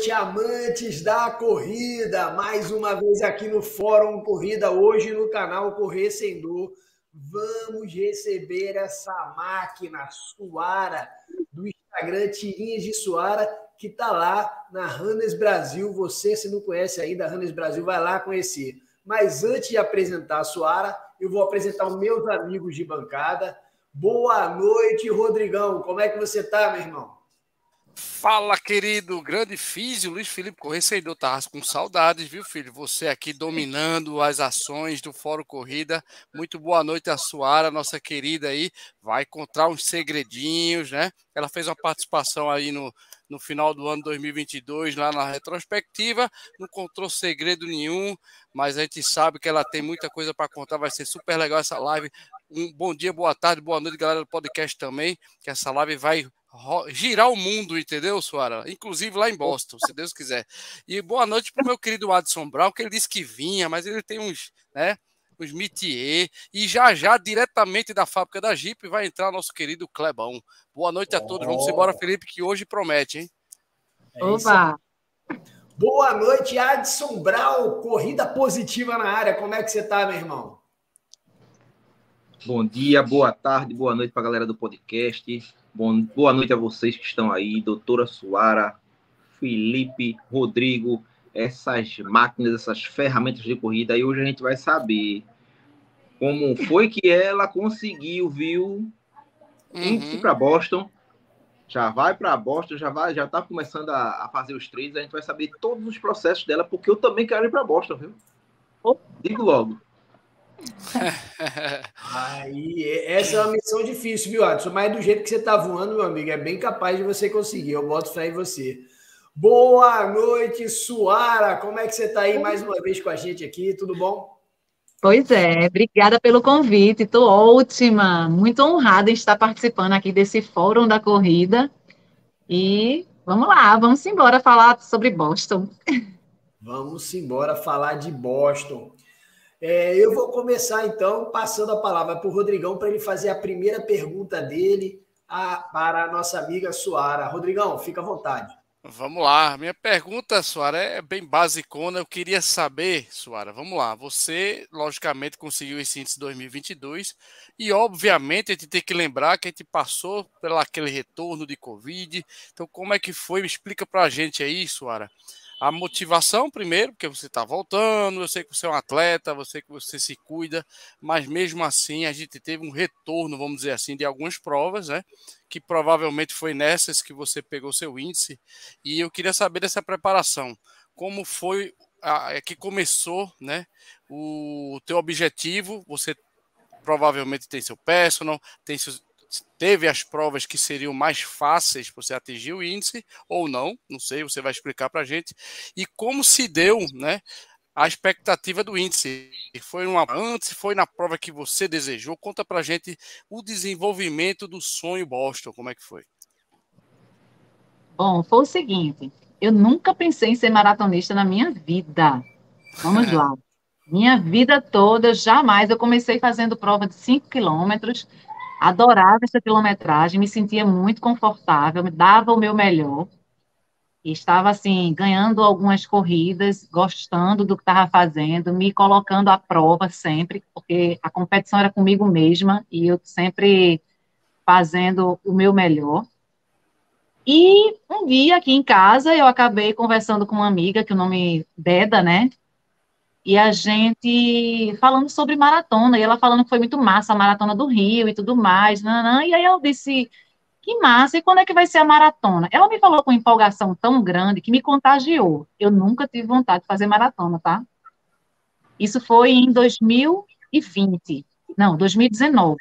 Noite, amantes da corrida. Mais uma vez aqui no Fórum Corrida, hoje no canal Correr Sem Dor. Vamos receber essa máquina Suara do Instagram Tirinhas de Suara, que está lá na Hannes Brasil. Você, se não conhece ainda a Hannes Brasil, vai lá conhecer. Mas antes de apresentar a Suara, eu vou apresentar os meus amigos de bancada. Boa noite, Rodrigão. Como é que você está, meu irmão? Fala, querido, grande físio, Luiz Felipe Correia, Seidor, tava com saudades, viu, filho? Você aqui dominando as ações do Fórum Corrida. Muito boa noite a Suara, nossa querida aí. Vai encontrar uns segredinhos, né? Ela fez uma participação aí no, no final do ano 2022, lá na retrospectiva. Não encontrou segredo nenhum, mas a gente sabe que ela tem muita coisa para contar. Vai ser super legal essa live. Um bom dia, boa tarde, boa noite, galera do podcast também. Que essa live vai girar o mundo, entendeu, Suara? Inclusive lá em Boston, se Deus quiser. E boa noite para o meu querido Adson Brown, que ele disse que vinha, mas ele tem uns, né? Uns métier. E já já, diretamente da fábrica da Jeep, vai entrar nosso querido Clebão. Boa noite a todos. Vamos embora, Felipe, que hoje promete, hein? É Opa! Boa noite, Adson Brown. Corrida positiva na área. Como é que você tá, meu irmão? Bom dia, boa tarde, boa noite para a galera do podcast. Bom, boa noite a vocês que estão aí, doutora Suara, Felipe, Rodrigo, essas máquinas, essas ferramentas de corrida. E hoje a gente vai saber como foi que ela conseguiu, viu? Uhum. Índice para Boston. Já vai para Boston, já vai, já está começando a, a, fazer os treinos. A gente vai saber todos os processos dela, porque eu também quero ir para Boston, viu? Digo logo. Aí, essa é uma missão difícil, viu, Adson? Mas do jeito que você está voando, meu amigo, é bem capaz de você conseguir. Eu boto fé em você. Boa noite, Suara. Como é que você está aí mais uma vez com a gente aqui? Tudo bom? Pois é, obrigada pelo convite. Estou ótima, muito honrada em estar participando aqui desse fórum da corrida. E vamos lá, vamos embora falar sobre Boston. Vamos embora falar de Boston. É, eu vou começar, então, passando a palavra para o Rodrigão para ele fazer a primeira pergunta dele a, para a nossa amiga Suara. Rodrigão, fica à vontade. Vamos lá. Minha pergunta, Suara, é bem basicona. Eu queria saber, Suara, vamos lá. Você, logicamente, conseguiu esse índice 2022 e, obviamente, a gente tem que lembrar que a gente passou pelo aquele retorno de Covid. Então, como é que foi? Me explica para a gente aí, Suara a motivação primeiro, porque você está voltando, eu sei que você é um atleta, sei que você se cuida, mas mesmo assim a gente teve um retorno, vamos dizer assim, de algumas provas, né? Que provavelmente foi nessas que você pegou seu índice. E eu queria saber dessa preparação. Como foi a, é que começou, né? O teu objetivo, você provavelmente tem seu personal, tem seus, teve as provas que seriam mais fáceis para você atingir o índice ou não, não sei, você vai explicar para a gente, e como se deu né, a expectativa do índice. Foi uma, antes, foi na prova que você desejou? Conta para a gente o desenvolvimento do sonho Boston, como é que foi? Bom, foi o seguinte, eu nunca pensei em ser maratonista na minha vida. Vamos lá. Minha vida toda, jamais. Eu comecei fazendo prova de 5 quilômetros, Adorava essa quilometragem, me sentia muito confortável, me dava o meu melhor. Estava, assim, ganhando algumas corridas, gostando do que estava fazendo, me colocando à prova sempre, porque a competição era comigo mesma e eu sempre fazendo o meu melhor. E um dia aqui em casa eu acabei conversando com uma amiga, que o nome Deda, né? E a gente falando sobre maratona, e ela falando que foi muito massa a maratona do Rio e tudo mais, nanã, e aí eu disse, que massa, e quando é que vai ser a maratona? Ela me falou com empolgação tão grande que me contagiou. Eu nunca tive vontade de fazer maratona, tá? Isso foi em 2020, não, 2019.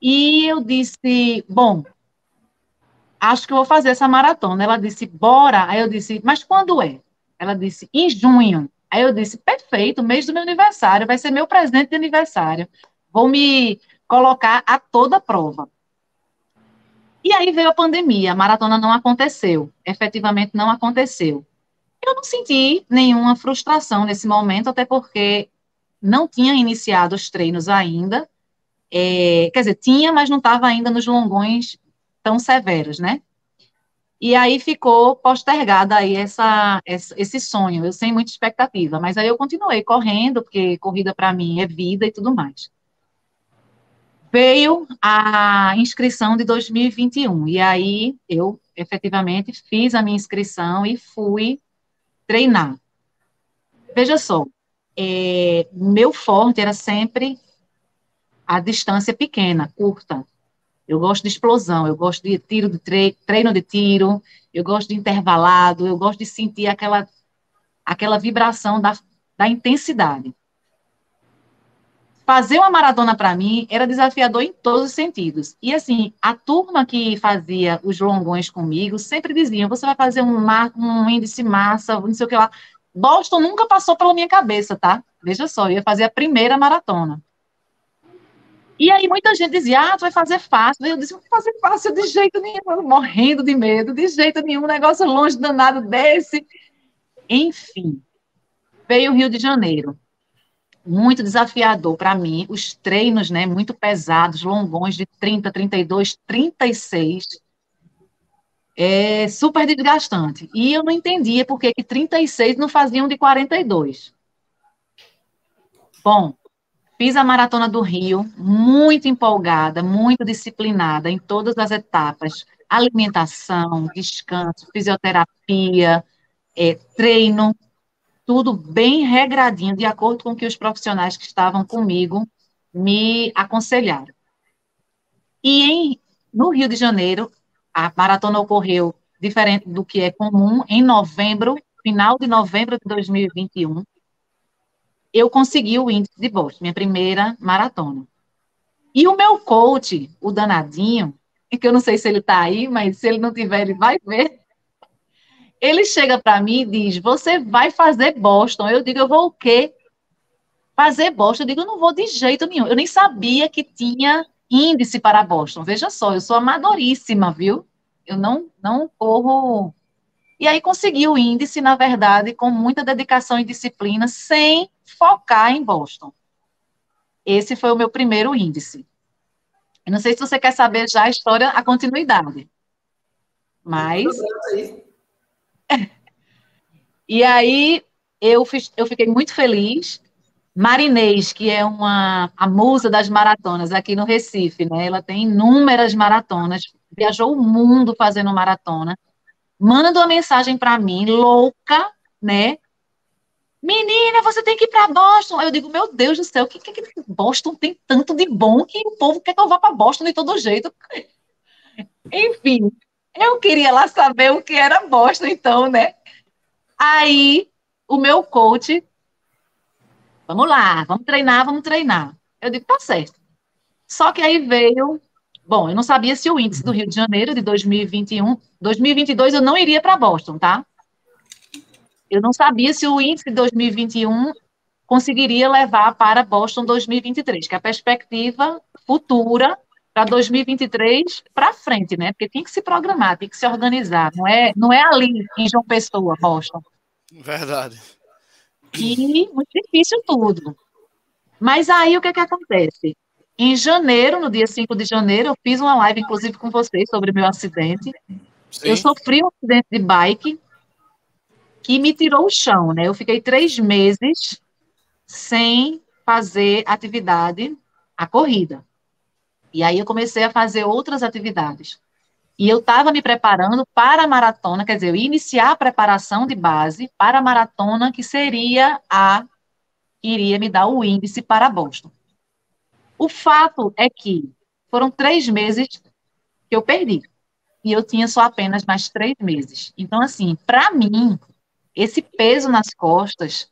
E eu disse, bom, acho que vou fazer essa maratona. Ela disse, bora. Aí eu disse, mas quando é? Ela disse, em junho. Aí eu disse, perfeito, mês do meu aniversário, vai ser meu presente de aniversário. Vou me colocar a toda prova. E aí veio a pandemia, a maratona não aconteceu, efetivamente não aconteceu. Eu não senti nenhuma frustração nesse momento, até porque não tinha iniciado os treinos ainda. É, quer dizer, tinha, mas não estava ainda nos longões tão severos, né? E aí ficou postergada aí essa, esse sonho, eu sem muita expectativa. Mas aí eu continuei correndo, porque corrida para mim é vida e tudo mais. Veio a inscrição de 2021, e aí eu efetivamente fiz a minha inscrição e fui treinar. Veja só, é, meu forte era sempre a distância pequena, curta. Eu gosto de explosão, eu gosto de tiro de tre treino de tiro, eu gosto de intervalado, eu gosto de sentir aquela, aquela vibração da, da intensidade. Fazer uma maratona para mim era desafiador em todos os sentidos. E assim, a turma que fazia os longões comigo sempre diziam: você vai fazer um, um índice massa, não sei o que lá. Boston nunca passou pela minha cabeça, tá? Veja só, eu ia fazer a primeira maratona. E aí muita gente dizia, ah, tu vai fazer fácil. Eu disse, não vou fazer fácil de jeito nenhum, morrendo de medo, de jeito nenhum, negócio longe, danado desse. Enfim, veio o Rio de Janeiro. Muito desafiador para mim, os treinos, né, muito pesados, longões de 30, 32, 36, é super desgastante. E eu não entendia por que, que 36 não faziam de 42. Bom, fiz a maratona do Rio, muito empolgada, muito disciplinada em todas as etapas: alimentação, descanso, fisioterapia, é, treino, tudo bem regradinho, de acordo com o que os profissionais que estavam comigo me aconselharam. E em, no Rio de Janeiro, a maratona ocorreu diferente do que é comum, em novembro, final de novembro de 2021, eu consegui o índice de Boston, minha primeira maratona. E o meu coach, o danadinho, que eu não sei se ele está aí, mas se ele não tiver, ele vai ver. Ele chega para mim e diz: Você vai fazer Boston? Eu digo: Eu vou o quê? Fazer Boston? Eu digo: Eu não vou de jeito nenhum. Eu nem sabia que tinha índice para Boston. Veja só, eu sou amadoríssima, viu? Eu não, não corro. E aí consegui o índice, na verdade, com muita dedicação e disciplina, sem focar em Boston. Esse foi o meu primeiro índice. Eu não sei se você quer saber já a história, a continuidade. Mas. e aí eu, fiz, eu fiquei muito feliz Marinês, que é uma a musa das maratonas aqui no Recife, né? Ela tem inúmeras maratonas, viajou o mundo fazendo maratona. Manda uma mensagem para mim, louca, né? Menina, você tem que ir para Boston. Eu digo, meu Deus do céu, o que, que, que Boston tem tanto de bom que o povo quer que eu vá para Boston de todo jeito? Enfim, eu queria lá saber o que era Boston, então, né? Aí, o meu coach Vamos lá, vamos treinar, vamos treinar. Eu digo, tá certo. Só que aí veio. Bom, eu não sabia se o índice do Rio de Janeiro de 2021, 2022 eu não iria para Boston, tá? Eu não sabia se o índice de 2021 conseguiria levar para Boston 2023, que é a perspectiva futura para 2023 para frente, né? Porque tem que se programar, tem que se organizar. Não é, não é ali em João Pessoa, Boston. Verdade. E muito difícil tudo. Mas aí o que, é que acontece? Em janeiro, no dia 5 de janeiro, eu fiz uma live, inclusive, com vocês sobre meu acidente. Sim. Eu sofri um acidente de bike que me tirou o chão, né? Eu fiquei três meses sem fazer atividade, a corrida. E aí eu comecei a fazer outras atividades. E eu estava me preparando para a maratona, quer dizer, eu ia iniciar a preparação de base para a maratona, que seria a que iria me dar o índice para Boston. O fato é que foram três meses que eu perdi. E eu tinha só apenas mais três meses. Então, assim, para mim, esse peso nas costas,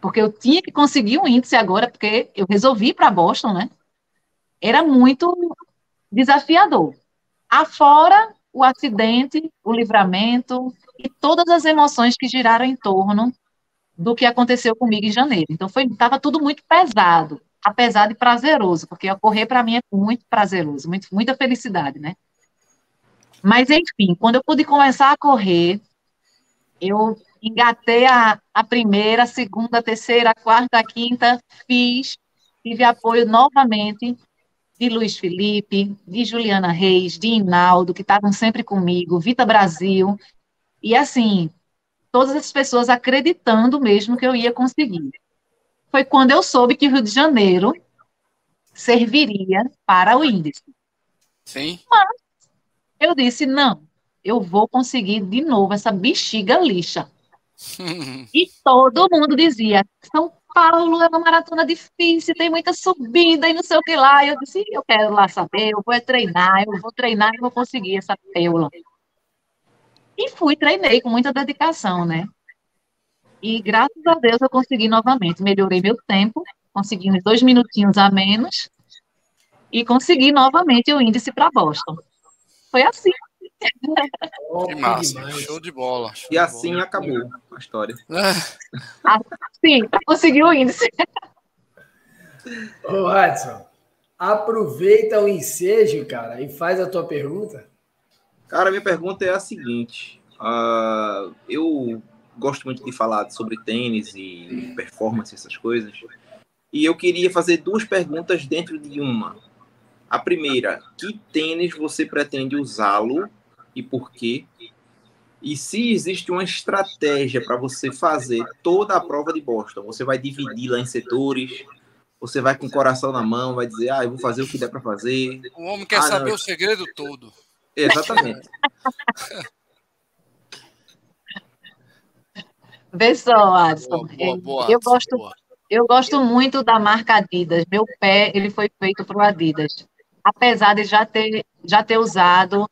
porque eu tinha que conseguir um índice agora, porque eu resolvi ir para Boston, né? Era muito desafiador. Afora o acidente, o livramento e todas as emoções que giraram em torno do que aconteceu comigo em janeiro. Então foi estava tudo muito pesado, apesar de prazeroso, porque correr para mim é muito prazeroso, muito, muita felicidade, né? Mas enfim, quando eu pude começar a correr, eu engatei a, a primeira, a segunda, a terceira, a quarta, a quinta, fiz, tive apoio novamente de Luiz Felipe, de Juliana Reis, de Inaldo, que estavam sempre comigo, Vita Brasil, e assim, todas as pessoas acreditando mesmo que eu ia conseguir. Foi quando eu soube que o Rio de Janeiro serviria para o índice. Sim. Mas eu disse, não, eu vou conseguir de novo essa bexiga lixa. E todo mundo dizia, São Paulo é uma maratona difícil, tem muita subida e não sei o que lá. Eu disse, eu quero lá saber, eu vou treinar, eu vou treinar e vou conseguir essa pérola. E fui, treinei com muita dedicação, né? E graças a Deus eu consegui novamente, melhorei meu tempo, consegui uns dois minutinhos a menos e consegui novamente o índice para Boston. Foi assim. Que massa, show de bola. Show e assim bola. acabou a história. Sim, conseguiu o índice. Ô, Hudson, aproveita o ensejo, cara, e faz a tua pergunta. Cara, minha pergunta é a seguinte. Uh, eu gosto muito de falar sobre tênis e performance, essas coisas. E eu queria fazer duas perguntas dentro de uma. A primeira, que tênis você pretende usá-lo e por quê? E se existe uma estratégia para você fazer toda a prova de Boston, você vai dividi-la em setores, você vai com o coração na mão, vai dizer, ah, eu vou fazer o que der para fazer. O homem quer ah, saber não. o segredo todo. Exatamente. Vê só, Adson. Boa, boa, eu, gosto, boa. eu gosto muito da marca Adidas. Meu pé ele foi feito para o Adidas. Apesar de já ter, já ter usado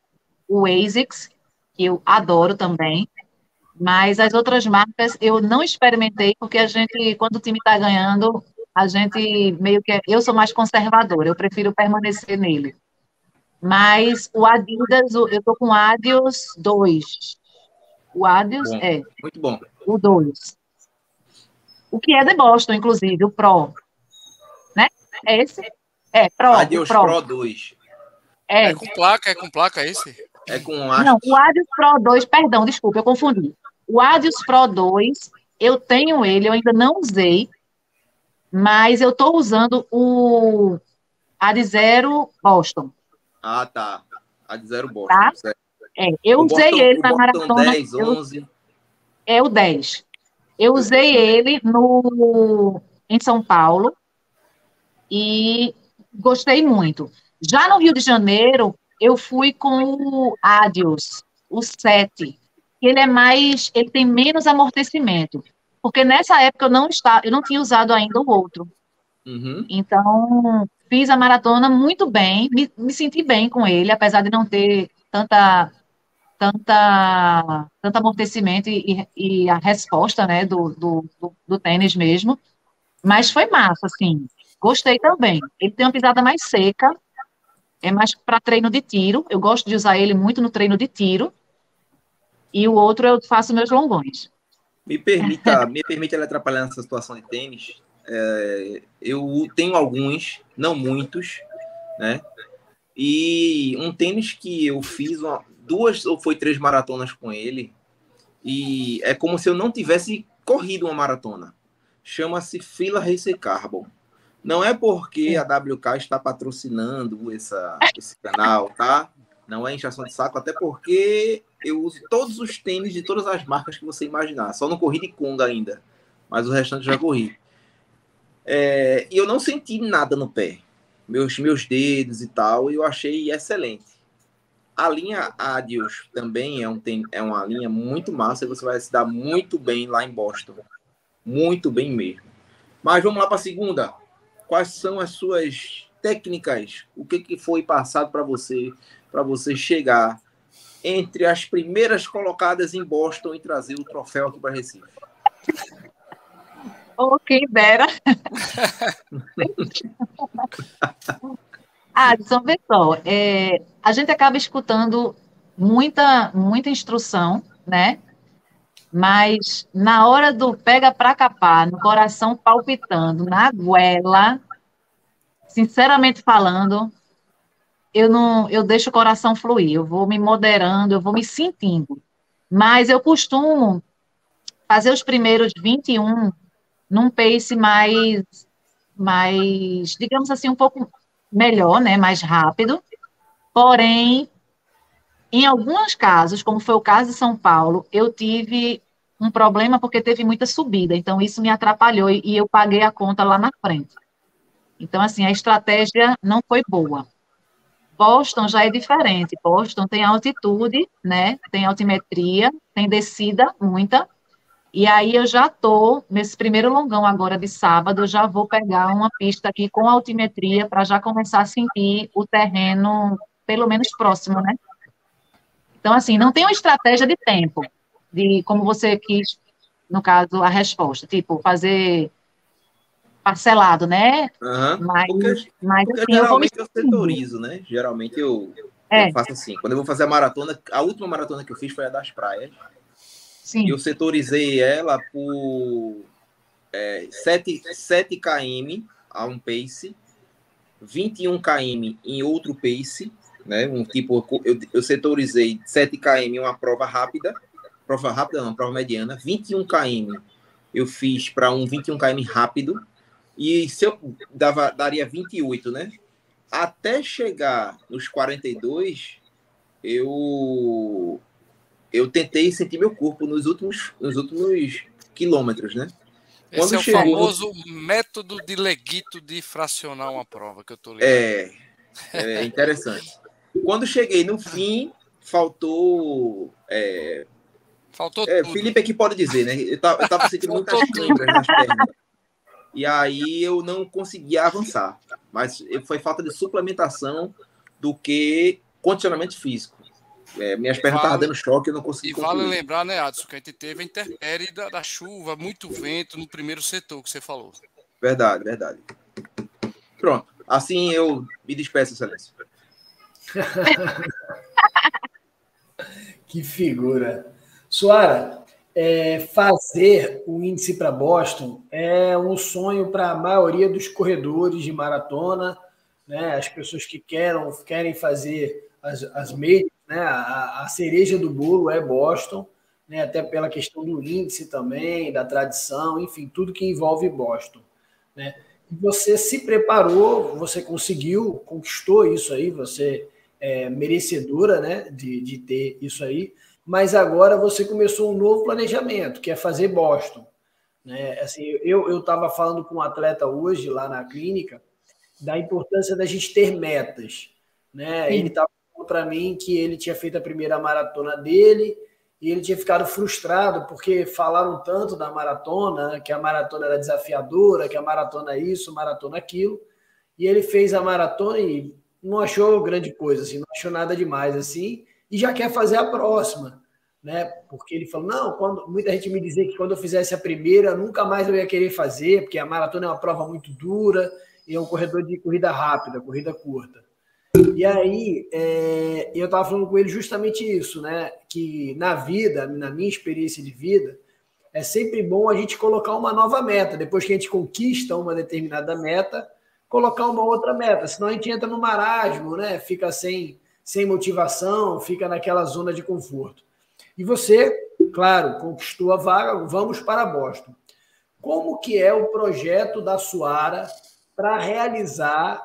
o ASICS, que eu adoro também, mas as outras marcas eu não experimentei, porque a gente, quando o time está ganhando, a gente meio que. Eu sou mais conservadora, eu prefiro permanecer nele. Mas o Adidas, eu estou com o Adios 2. O Adios bom, é. Muito bom. O 2. O que é de Boston, inclusive, o Pro. Né? É esse? É, Pro. Adios Pro. Pro 2. É. é com placa, é com placa esse? É com Não, o Adios Pro 2, perdão, desculpa, eu confundi. O Adios Pro 2, eu tenho ele, eu ainda não usei, mas eu estou usando o Ad Zero Boston. Ah, tá. Ad Zero Boston. Tá? É, eu o usei Boston, ele na maratona. 10, 11. Eu, é o 10. Eu usei ele no, em São Paulo e gostei muito. Já no Rio de Janeiro, eu fui com o Adios, o 7. Ele é mais, ele tem menos amortecimento, porque nessa época eu não estava, eu não tinha usado ainda o outro. Uhum. Então, fiz a maratona muito bem, me, me, senti bem com ele, apesar de não ter tanta tanta tanto amortecimento e, e a resposta, né, do, do, do, do tênis mesmo. Mas foi massa, assim. Gostei também. Ele tem uma pisada mais seca, é mais para treino de tiro. Eu gosto de usar ele muito no treino de tiro. E o outro eu faço meus longões. Me permita, me permita atrapalhar nessa situação de tênis. É, eu tenho alguns, não muitos, né? E um tênis que eu fiz uma, duas ou foi três maratonas com ele, e é como se eu não tivesse corrido uma maratona. Chama-se Fila Racer Carbon. Não é porque a WK está patrocinando essa, esse canal, tá? Não é inchação de saco, até porque eu uso todos os tênis de todas as marcas que você imaginar. Só não corri de Conga ainda, mas o restante já corri. É, e eu não senti nada no pé, meus, meus dedos e tal, e eu achei excelente. A linha Adios também é, um, é uma linha muito massa e você vai se dar muito bem lá em Boston. Muito bem mesmo. Mas vamos lá para a segunda quais são as suas técnicas, o que, que foi passado para você, para você chegar entre as primeiras colocadas em Boston e trazer o troféu aqui para Recife. Ou oh, quem dera. Adson, vê só, é, a gente acaba escutando muita, muita instrução, né? Mas na hora do pega para capar, no coração palpitando, na goela, sinceramente falando, eu não, eu deixo o coração fluir, eu vou me moderando, eu vou me sentindo. Mas eu costumo fazer os primeiros 21 num pace mais mais, digamos assim, um pouco melhor, né, mais rápido. Porém, em alguns casos, como foi o caso de São Paulo, eu tive um problema porque teve muita subida, então isso me atrapalhou e eu paguei a conta lá na frente. Então, assim, a estratégia não foi boa. Boston já é diferente. Boston tem altitude, né? Tem altimetria, tem descida muita. E aí eu já tô nesse primeiro longão agora de sábado, eu já vou pegar uma pista aqui com altimetria para já começar a sentir o terreno pelo menos próximo, né? Então assim, não tem uma estratégia de tempo, de como você quis, no caso a resposta, tipo fazer parcelado, né? Uhum. Mas, porque, mas porque assim, geralmente eu, eu setorizo, né? Geralmente eu, é. eu, faço assim. Quando eu vou fazer a maratona, a última maratona que eu fiz foi a das praias. Sim. Eu setorizei ela por é, 7, 7 km a um pace, 21 km em outro pace, né? Um tipo, eu, eu setorizei 7 km uma prova rápida, prova rápida não, prova mediana, 21 km eu fiz para um 21 km rápido, e se eu dava, daria 28, né? Até chegar nos 42, eu eu tentei sentir meu corpo nos últimos, nos últimos quilômetros, né? Quando Esse é o chegou... famoso método de leguito de fracionar uma prova que eu tô ligado. É, é interessante. Quando cheguei no fim, faltou. É, faltou é, Felipe é que pode dizer, né? Eu tava, eu tava sentindo muitas câimbras nas pernas e aí eu não conseguia avançar. Mas foi falta de suplementação do que condicionamento físico. É, minhas pernas estavam vale, dando choque, eu não consegui. E concluir. vale lembrar, né, Adson, que a gente teve a intempérie da, da chuva, muito vento no primeiro setor que você falou. Verdade, verdade. Pronto. Assim eu me despeço, Excelência. Que figura. Suara, é, fazer o índice para Boston é um sonho para a maioria dos corredores de maratona, né? As pessoas que querem, querem fazer as, as médias, né? A, a, cereja do bolo é Boston, né? Até pela questão do índice também, da tradição, enfim, tudo que envolve Boston, né? Você se preparou, você conseguiu, conquistou isso aí, você é merecedora, né? De, de ter isso aí mas agora você começou um novo planejamento, que é fazer Boston. Né? Assim, eu estava falando com um atleta hoje lá na clínica da importância da gente ter metas. Né? Ele estava falando para mim que ele tinha feito a primeira maratona dele e ele tinha ficado frustrado porque falaram tanto da maratona, que a maratona era desafiadora, que a maratona é isso, maratona aquilo. E ele fez a maratona e não achou grande coisa, assim, não achou nada demais assim, e já quer fazer a próxima né? Porque ele falou: não, quando muita gente me dizia que quando eu fizesse a primeira, nunca mais eu ia querer fazer, porque a maratona é uma prova muito dura e é um corredor de corrida rápida, corrida curta. E aí é, eu estava falando com ele justamente isso, né? Que na vida, na minha experiência de vida, é sempre bom a gente colocar uma nova meta. Depois que a gente conquista uma determinada meta, colocar uma outra meta. Senão a gente entra no marasmo, né? Fica sem, sem motivação, fica naquela zona de conforto. E você, claro, conquistou a vaga, vamos para Boston. Como que é o projeto da Suara para realizar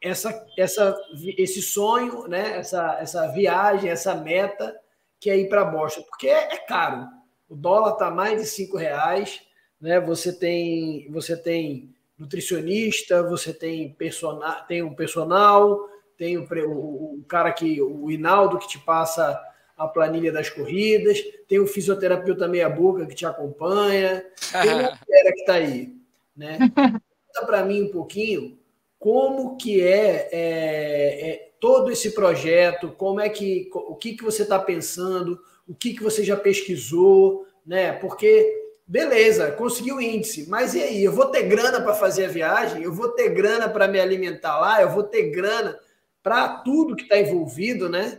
essa, essa, esse sonho, né? essa, essa viagem, essa meta que é ir para Boston? Porque é, é caro. O dólar está mais de cinco reais, né? Você tem, você tem nutricionista, você tem personal, tem um personal, tem o, o, o cara que o Hinaldo que te passa a planilha das corridas, tem o fisioterapeuta meia-boca que te acompanha, tem uma galera que está aí. Né? Conta para mim um pouquinho como que é, é, é, todo esse projeto, como é que o que, que você está pensando, o que, que você já pesquisou, né? Porque beleza, conseguiu o índice, mas e aí? Eu vou ter grana para fazer a viagem, eu vou ter grana para me alimentar lá, eu vou ter grana para tudo que está envolvido, né?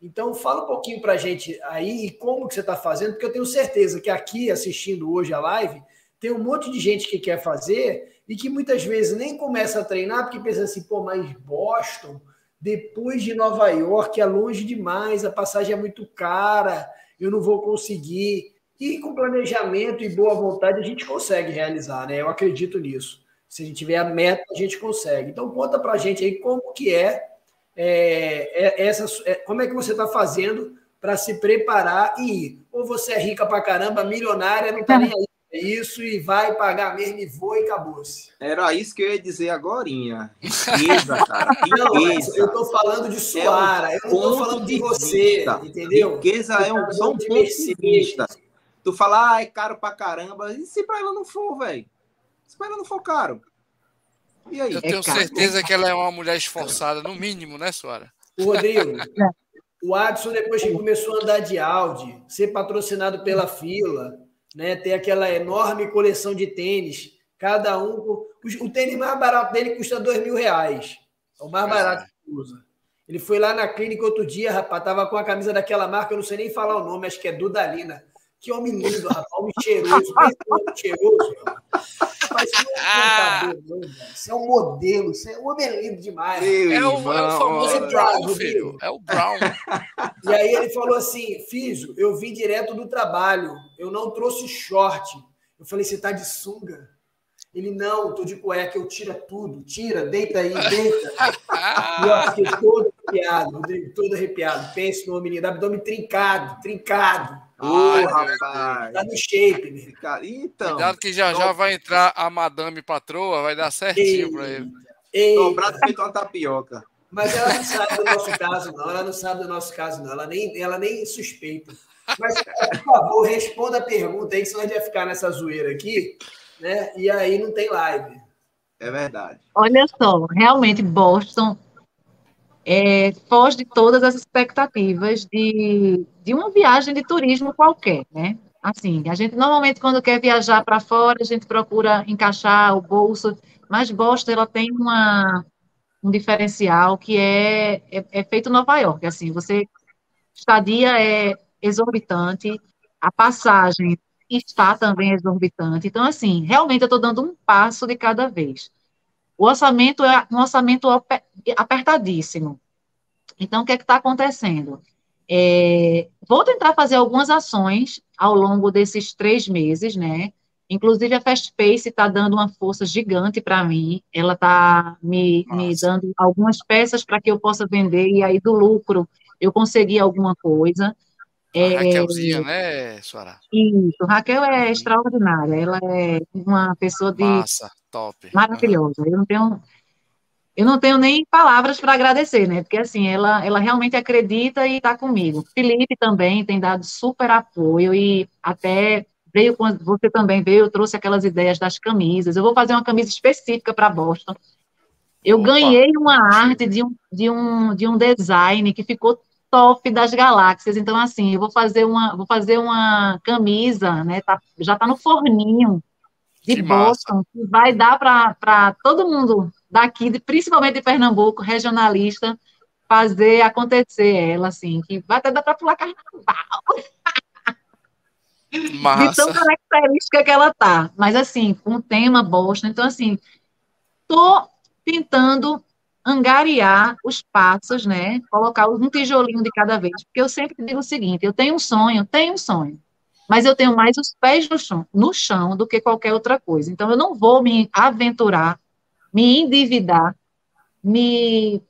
Então, fala um pouquinho para a gente aí como que você está fazendo, porque eu tenho certeza que aqui, assistindo hoje a live, tem um monte de gente que quer fazer e que muitas vezes nem começa a treinar porque pensa assim, pô, mas Boston, depois de Nova York, é longe demais, a passagem é muito cara, eu não vou conseguir. E com planejamento e boa vontade a gente consegue realizar, né? Eu acredito nisso. Se a gente tiver a meta, a gente consegue. Então, conta para a gente aí como que é, é, é essa, é, como é que você está fazendo para se preparar e ir. Ou você é rica para caramba, milionária, não está nem aí isso e vai pagar mesmo e vou e acabou-se. Era isso que eu ia dizer agora. Riqueza, cara. Não, eu estou falando de Suara, é um eu não estou falando de, de você, vista. entendeu? Riqueza é um, só um ponto de vista. Tu fala, ah, é caro pra caramba. E se pra ela não for, velho? Se pra ela não for caro? E aí? Eu tenho é certeza que ela é uma mulher esforçada, no mínimo, né, Suara? O Rodrigo, o Adson, depois que começou a andar de Audi, ser patrocinado pela fila, né, ter aquela enorme coleção de tênis, cada um. O tênis mais barato dele custa dois mil reais. É o mais barato que usa. Ele foi lá na clínica outro dia, rapaz, tava com a camisa daquela marca, eu não sei nem falar o nome, acho que é Dudalina. Que homem lindo, rapaz. Homem cheiroso. Homem cheiroso. Mas isso é um modelo. Isso é um homem lindo demais. É o, é o famoso Brown, filho. É o Brown. E aí ele falou assim, Fiso, eu vim direto do trabalho. Eu não trouxe short. Eu falei, você tá de sunga? Ele, não, tô de cueca, eu tira tudo, tira, deita aí, deita. e eu fiquei todo arrepiado, todo arrepiado. Pense no menino, abdômen trincado, trincado. Ô, rapaz. Tá no shape, meu. Então. Cuidado que já já vai entrar a madame patroa, vai dar certinho para ele. Dobrado feito uma tapioca. Mas ela não sabe do nosso caso, não. Ela não sabe do nosso caso, não. Ela nem, ela nem suspeita. Mas, por favor, responda a pergunta aí, senão a gente vai ficar nessa zoeira aqui, né? E aí não tem live. É verdade. Olha só, realmente Boston é, foge de todas as expectativas de, de uma viagem de turismo qualquer, né? Assim, a gente normalmente quando quer viajar para fora, a gente procura encaixar o bolso, mas Boston ela tem uma, um diferencial que é, é, é feito em Nova York, assim, você estadia é exorbitante, a passagem está também exorbitante, então assim, realmente eu estou dando um passo de cada vez. O orçamento é um orçamento apertadíssimo. Então, o que é está acontecendo? É, vou tentar fazer algumas ações ao longo desses três meses, né? Inclusive, a Fastpace está dando uma força gigante para mim. Ela está me, me, dando algumas peças para que eu possa vender, e aí do lucro eu conseguir alguma coisa. É, Raquelzinha, né, Suara? Isso, Raquel é extraordinária. Ela é uma pessoa de. Massa, top. Maravilhosa. Eu não tenho. Eu não tenho nem palavras para agradecer, né? Porque assim, ela, ela realmente acredita e está comigo. Felipe também tem dado super apoio e até veio quando você também veio, eu trouxe aquelas ideias das camisas. Eu vou fazer uma camisa específica para Boston. Eu Opa. ganhei uma arte de um, de, um, de um design que ficou top das galáxias. Então, assim, eu vou fazer uma, vou fazer uma camisa, né? Tá, já está no forninho de que Boston, massa. que vai dar para todo mundo daqui, principalmente de Pernambuco, regionalista, fazer acontecer ela, assim, que vai até dar para pular carnaval. Massa. De tão característica que ela tá. Mas, assim, com o tema Boston. Então, assim, tô tentando angariar os passos, né? Colocar um tijolinho de cada vez. Porque eu sempre digo o seguinte: eu tenho um sonho, tenho um sonho, mas eu tenho mais os pés no chão, no chão do que qualquer outra coisa. Então, eu não vou me aventurar, me endividar, me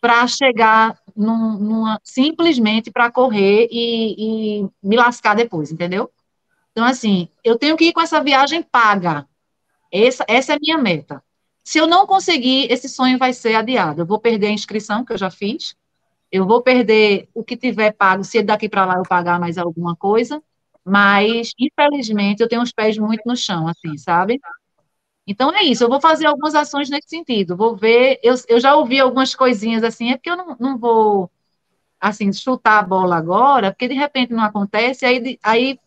para chegar num, numa, simplesmente para correr e, e me lascar depois, entendeu? Então, assim, eu tenho que ir com essa viagem paga. Essa, essa é a minha meta. Se eu não conseguir, esse sonho vai ser adiado. Eu vou perder a inscrição que eu já fiz, eu vou perder o que tiver pago, se daqui para lá eu pagar mais alguma coisa, mas, infelizmente, eu tenho os pés muito no chão, assim, sabe? Então é isso, eu vou fazer algumas ações nesse sentido, vou ver, eu, eu já ouvi algumas coisinhas assim, é porque eu não, não vou, assim, chutar a bola agora, porque de repente não acontece, aí, aí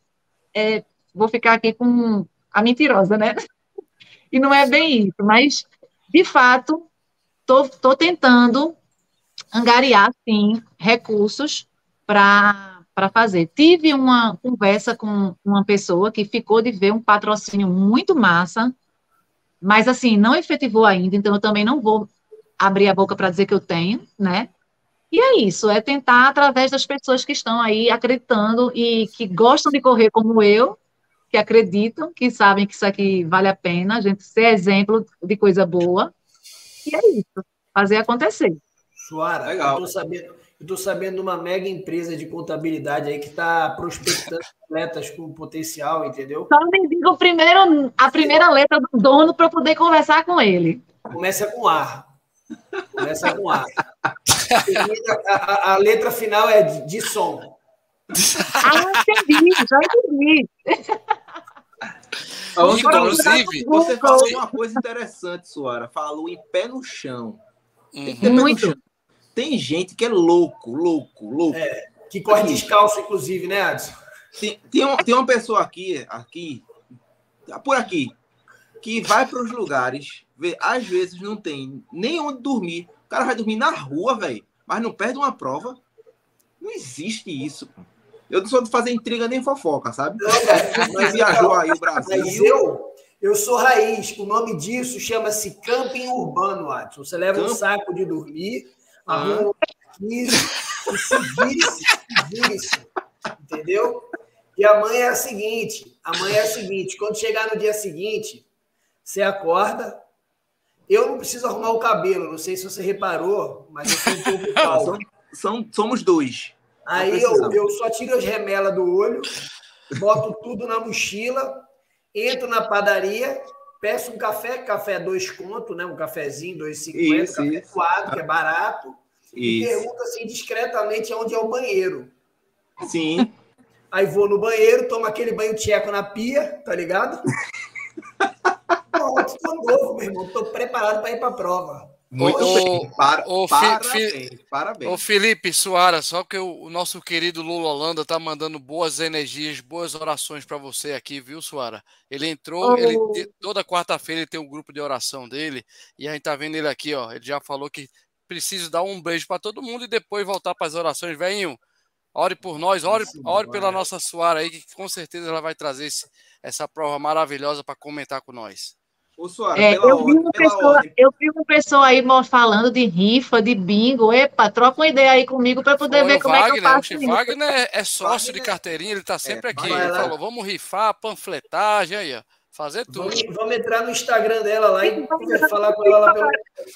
é, vou ficar aqui com a mentirosa, né? e não é bem isso, mas, de fato, estou tentando angariar, sim, recursos para fazer. Tive uma conversa com uma pessoa que ficou de ver um patrocínio muito massa, mas, assim, não efetivou ainda, então eu também não vou abrir a boca para dizer que eu tenho, né? E é isso, é tentar, através das pessoas que estão aí acreditando e que gostam de correr como eu, que acreditam, que sabem que isso aqui vale a pena, a gente ser exemplo de coisa boa. E é isso, fazer acontecer. Suara, Legal. eu tô sabendo, tô sabendo de uma mega empresa de contabilidade aí que está prospectando atletas com potencial, entendeu? Só me diga o primeiro, a primeira letra do dono para poder conversar com ele. Começa com A. Começa com A. A, a, a letra final é de, de som. Ah, entendi, já entendi. Inclusive, você falou uma coisa interessante, Suara. Falou em pé no chão. Tem Muito. Chão. Tem gente que é louco, louco, louco. É, que corre descalço, inclusive, né, Adson? Tem, tem, uma, tem uma pessoa aqui, aqui, por aqui, que vai para os lugares, vê, às vezes não tem nem onde dormir. O cara vai dormir na rua, velho, mas não perde uma prova. Não existe isso. Eu não sou de fazer intriga nem fofoca, sabe? Não, mas viajou aí o Brasil. Mas eu, eu sou raiz. O nome disso chama-se camping urbano, Adson. Você leva Camp... um saco de dormir, arruma um e se vire-se, vire-se. Entendeu? E a mãe é a seguinte: a mãe é a seguinte, quando chegar no dia seguinte, você acorda. Eu não preciso arrumar o cabelo, não sei se você reparou, mas eu sou um pouco calmo. São, somos dois. Aí eu, eu só tiro as remelas do olho, boto tudo na mochila, entro na padaria, peço um café, café dois conto, né? Um cafezinho, dois cinquenta, café coado, que é barato. Isso. E pergunto assim discretamente onde é o banheiro. Sim. Aí vou no banheiro, tomo aquele banho tcheco na pia, tá ligado? Pronto, tô novo, meu irmão. Tô preparado para ir para a prova. Muito bem. Para, o parabéns, parabéns. Ô, Felipe Suara, só que o, o, nosso querido Lula Holanda tá mandando boas energias, boas orações para você aqui, viu, Suara? Ele entrou, oh. ele, toda quarta-feira ele tem um grupo de oração dele, e a gente tá vendo ele aqui, ó. Ele já falou que precisa dar um beijo para todo mundo e depois voltar para as orações. Venho, ore por nós, ore, ore pela nossa Suara aí, que com certeza ela vai trazer esse, essa prova maravilhosa para comentar com nós. Ô, Suara, é, eu, vi uma pessoa, eu vi uma pessoa aí falando de rifa, de bingo. Epa, troca uma ideia aí comigo para poder Foi ver como Wagner, é que eu faço. O Wagner é, é sócio Wagner, de carteirinha, ele está sempre é, aqui. Ele falou: vamos rifar, panfletagem aí, ó. Fazer tudo. Vamos, vamos, entrar no Instagram dela lá e falar com ela lá pelo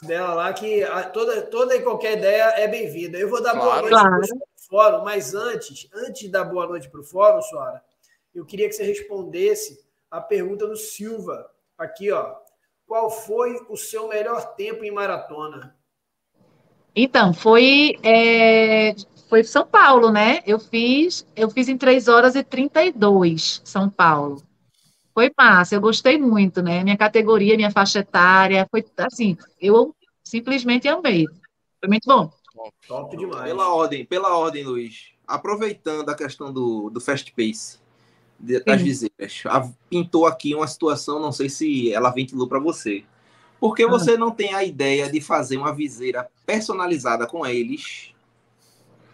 dela lá, que a, toda, toda e qualquer ideia é bem-vinda. Eu vou dar claro. boa noite claro. para o fórum, mas antes, antes de dar boa noite para o fórum, Suara, eu queria que você respondesse a pergunta do Silva Aqui, ó. Qual foi o seu melhor tempo em maratona? Então, foi, é, foi São Paulo, né? Eu fiz, eu fiz em 3 horas e 32, São Paulo. Foi massa, eu gostei muito, né? Minha categoria, minha faixa etária, foi assim, eu simplesmente amei. Foi muito bom. Top demais. Pela ordem, pela ordem, Luiz. Aproveitando a questão do, do Fast Pace, das viseiras. Pintou aqui uma situação, não sei se ela ventilou para você. Porque ah. você não tem a ideia de fazer uma viseira personalizada com eles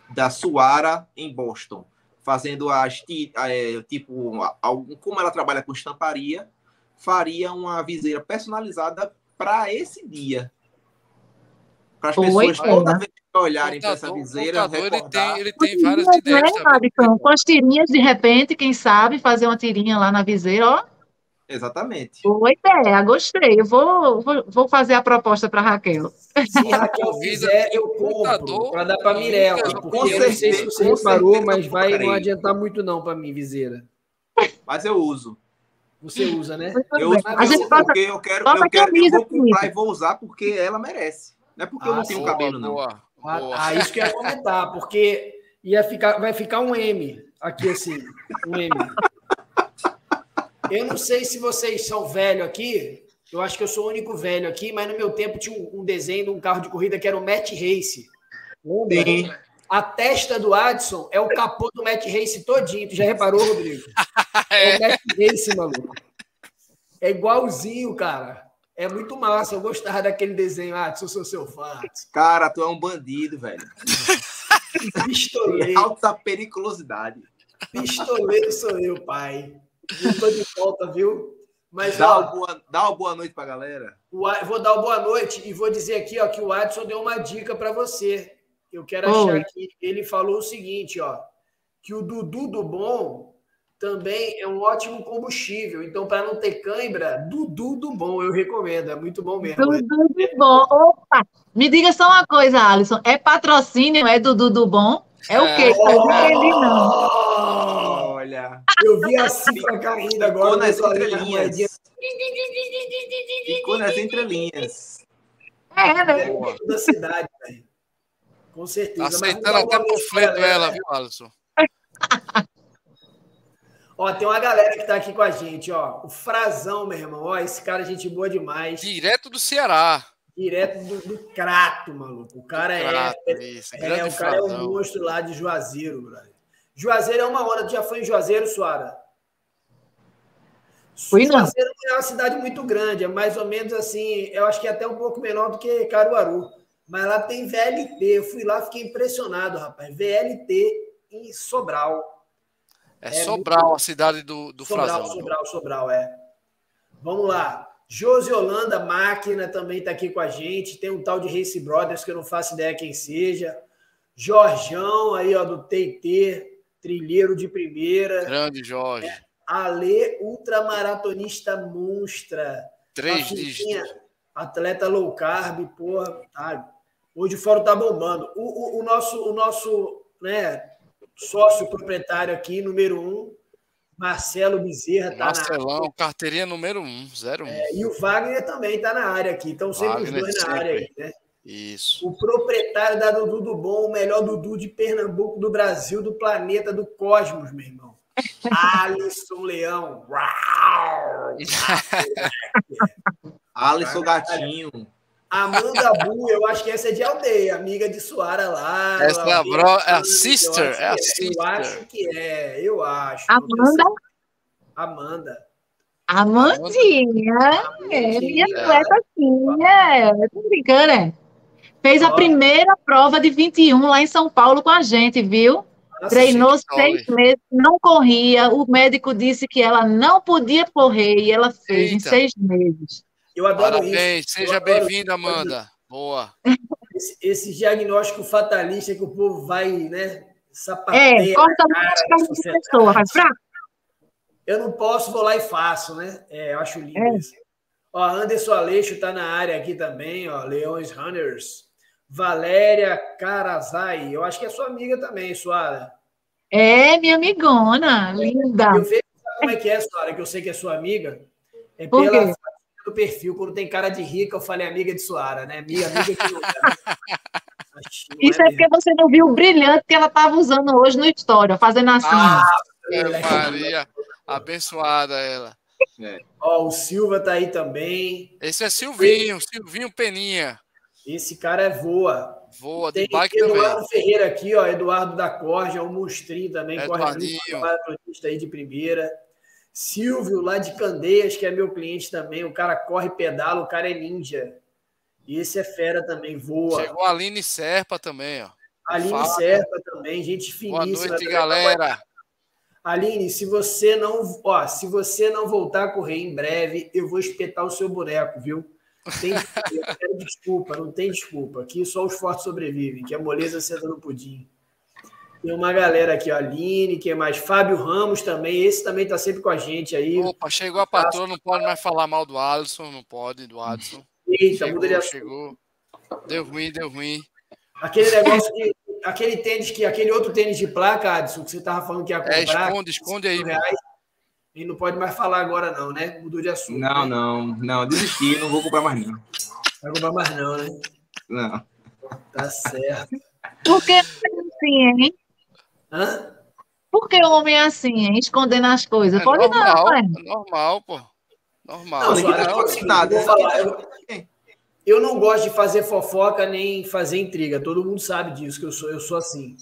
da Suara em Boston, fazendo as é, tipo como ela trabalha com estamparia, faria uma viseira personalizada para esse dia. Para as pessoas toda vez olharem para essa viseira. Ele tem, ele tem várias né, ideias. Né, Com as tirinhas, de repente, quem sabe, fazer uma tirinha lá na viseira, ó. Exatamente. Boa ideia, gostei. Eu vou, vou, vou fazer a proposta para Raquel. Se a Raquel fizer, eu compro para dar para Mirella. Porque eu não sei se você reparou, mas vai não adiantar muito não para mim, viseira. Mas eu uso. Você usa, né? Eu uso porque, porque eu quero, eu quero, eu vou comprar e vou usar porque ela merece. Não é porque ah, eu não tenho sim, cabelo, não. Boa. Ah, isso que eu ia comentar, porque ia ficar, vai ficar um M aqui assim, um M. Eu não sei se vocês são velho aqui, eu acho que eu sou o único velho aqui, mas no meu tempo tinha um, um desenho de um carro de corrida que era o Matt Race. Sim. A testa do Adson é o capô do Matt Race todinho. Tu já reparou, Rodrigo? É o Matt Race, maluco. É igualzinho, cara. É muito massa, eu gostava daquele desenho. Ah, sou seu fã. Cara, tu é um bandido, velho. Pistoleiro. Alta periculosidade. Pistoleiro sou eu, pai. Eu tô de volta, viu? Mas, dá, ó, uma boa, dá uma boa noite pra galera. O, vou dar uma boa noite e vou dizer aqui ó, que o Adson deu uma dica para você. Eu quero achar que ele falou o seguinte, ó, que o Dudu do Bom também é um ótimo combustível. Então, para não ter cãibra, Dudu do Bom, eu recomendo. É muito bom mesmo. Dudu do Bom. Opa! Me diga só uma coisa, Alisson. É patrocínio? É Dudu do Bom? É o quê? Oh, entendi, não. Olha. Eu vi a cifra caindo agora. Ficou nas entrelinhas. Ficou nas entrelinhas. É, né? É da cidade, velho. Com certeza. Aceitando até panfleto ela, viu, Alisson? Ó, tem uma galera que tá aqui com a gente, ó. O Frazão, meu irmão. Ó, esse cara é gente boa demais. Direto do Ceará. Direto do, do Crato, maluco. O cara é. Crato, isso, é, o cara Frazão. é um monstro lá de Juazeiro, brother. Juazeiro é uma hora. Tu já foi em Juazeiro, Suara? Fui, não. Juazeiro não é uma cidade muito grande, é mais ou menos assim. Eu acho que é até um pouco menor do que Caruaru. Mas lá tem VLT. Eu fui lá, fiquei impressionado, rapaz. VLT em Sobral. É, é Sobral, muito... a cidade do, do Sobral, Frazão. Sobral, Sobral, é. Vamos lá. Josi Holanda Máquina também está aqui com a gente. Tem um tal de Race Brothers que eu não faço ideia quem seja. Jorjão aí, ó, do TT, trilheiro de primeira. Grande Jorge. É. Ale, ultramaratonista monstra. Três dígitos. Atleta low carb, porra, tá. Hoje o fórum tá bombando. O, o, o nosso, o nosso né, sócio proprietário aqui, número um, Marcelo Bezerra tá Marcelão, na carteirinha número um, zero um. É, e o Wagner também tá na área aqui. Então sempre Wagner os dois sempre. na área aí, né? Isso. O proprietário da Dudu do Bom, o melhor Dudu de Pernambuco, do Brasil, do planeta, do cosmos, meu irmão. Alisson Leão. Uau! Alisson Gatinho. Amanda Bu, eu acho que essa é de aldeia, amiga de Suara lá. Essa é a, bro, é a sister, é a é. sister. Eu acho que é, eu acho. Amanda? Amanda. Amandinha, é minha é. Tô brincando, é. Fez a primeira prova de 21 lá em São Paulo com a gente, viu? Nossa, Treinou seis meses, não corria. O médico disse que ela não podia correr e ela fez Eita. em seis meses. Eu adoro Parabéns, isso. seja bem-vinda, Amanda. Boa. Esse, esse, diagnóstico fatalista que o povo vai, né? Sapateia. É, corta muito de pessoa, faz pra... Eu não posso, vou lá e faço, né? É, eu acho lindo é. isso. Ó, Anderson Aleixo tá na área aqui também, ó. Leões Runners. Valéria Carazai, eu acho que é sua amiga também, Suara. É, minha amigona, linda. Eu vejo como é que é, Suara, que eu sei que é sua amiga. É Por pela quê? Do perfil, quando tem cara de rica, eu falei amiga de Suara, né? Amiga, amiga que não Isso é, é porque você não viu o brilhante que ela estava usando hoje no História, fazendo assim. Ah, Maria, abençoada ela. É. Ó, o Silva tá aí também. Esse é Silvinho, Silvinho Peninha. Esse cara é voa. Voa, de Tem bike Eduardo também. Ferreira aqui, ó, Eduardo da Corja, um monstrinho também, Eduardinho. corre muito, aí de primeira. Silvio, lá de Candeias, que é meu cliente também. O cara corre, pedala, o cara é ninja. E esse é fera também, voa. Chegou a Aline Serpa também, ó. Aline Fala. Serpa também, gente finíssima. Boa noite, galera. Aline, se você não, ó, se você não voltar a correr em breve, eu vou espetar o seu boneco, viu? Tem, desculpa, não tem desculpa. Aqui só os fortes sobrevivem, que a moleza senta no pudim. Tem uma galera aqui, a Aline, quem mais? Fábio Ramos também, esse também está sempre com a gente aí. Opa, chegou a patroa, não pode mais falar mal do Alisson, não pode, do Alisson. Eita, chegou, de chegou. Deu ruim, deu ruim. Aquele negócio que. Aquele tênis que. Aquele outro tênis de placa, Adson, que você estava falando que ia é, comprar. É, esconde, esconde aí. Reais, e não pode mais falar agora, não, né? Mudou de assunto. Não, né? não, não, desisti, não vou comprar mais, não. Vai comprar mais, não, né? Não. Tá certo. Por que assim, hein? Hã? Por que o homem é assim, hein? Escondendo as coisas? É Pode normal, não, é? Normal, pô. Normal. Não, não, assim, nada. Eu, eu não gosto de fazer fofoca nem fazer intriga. Todo mundo sabe disso, que eu sou, eu sou assim.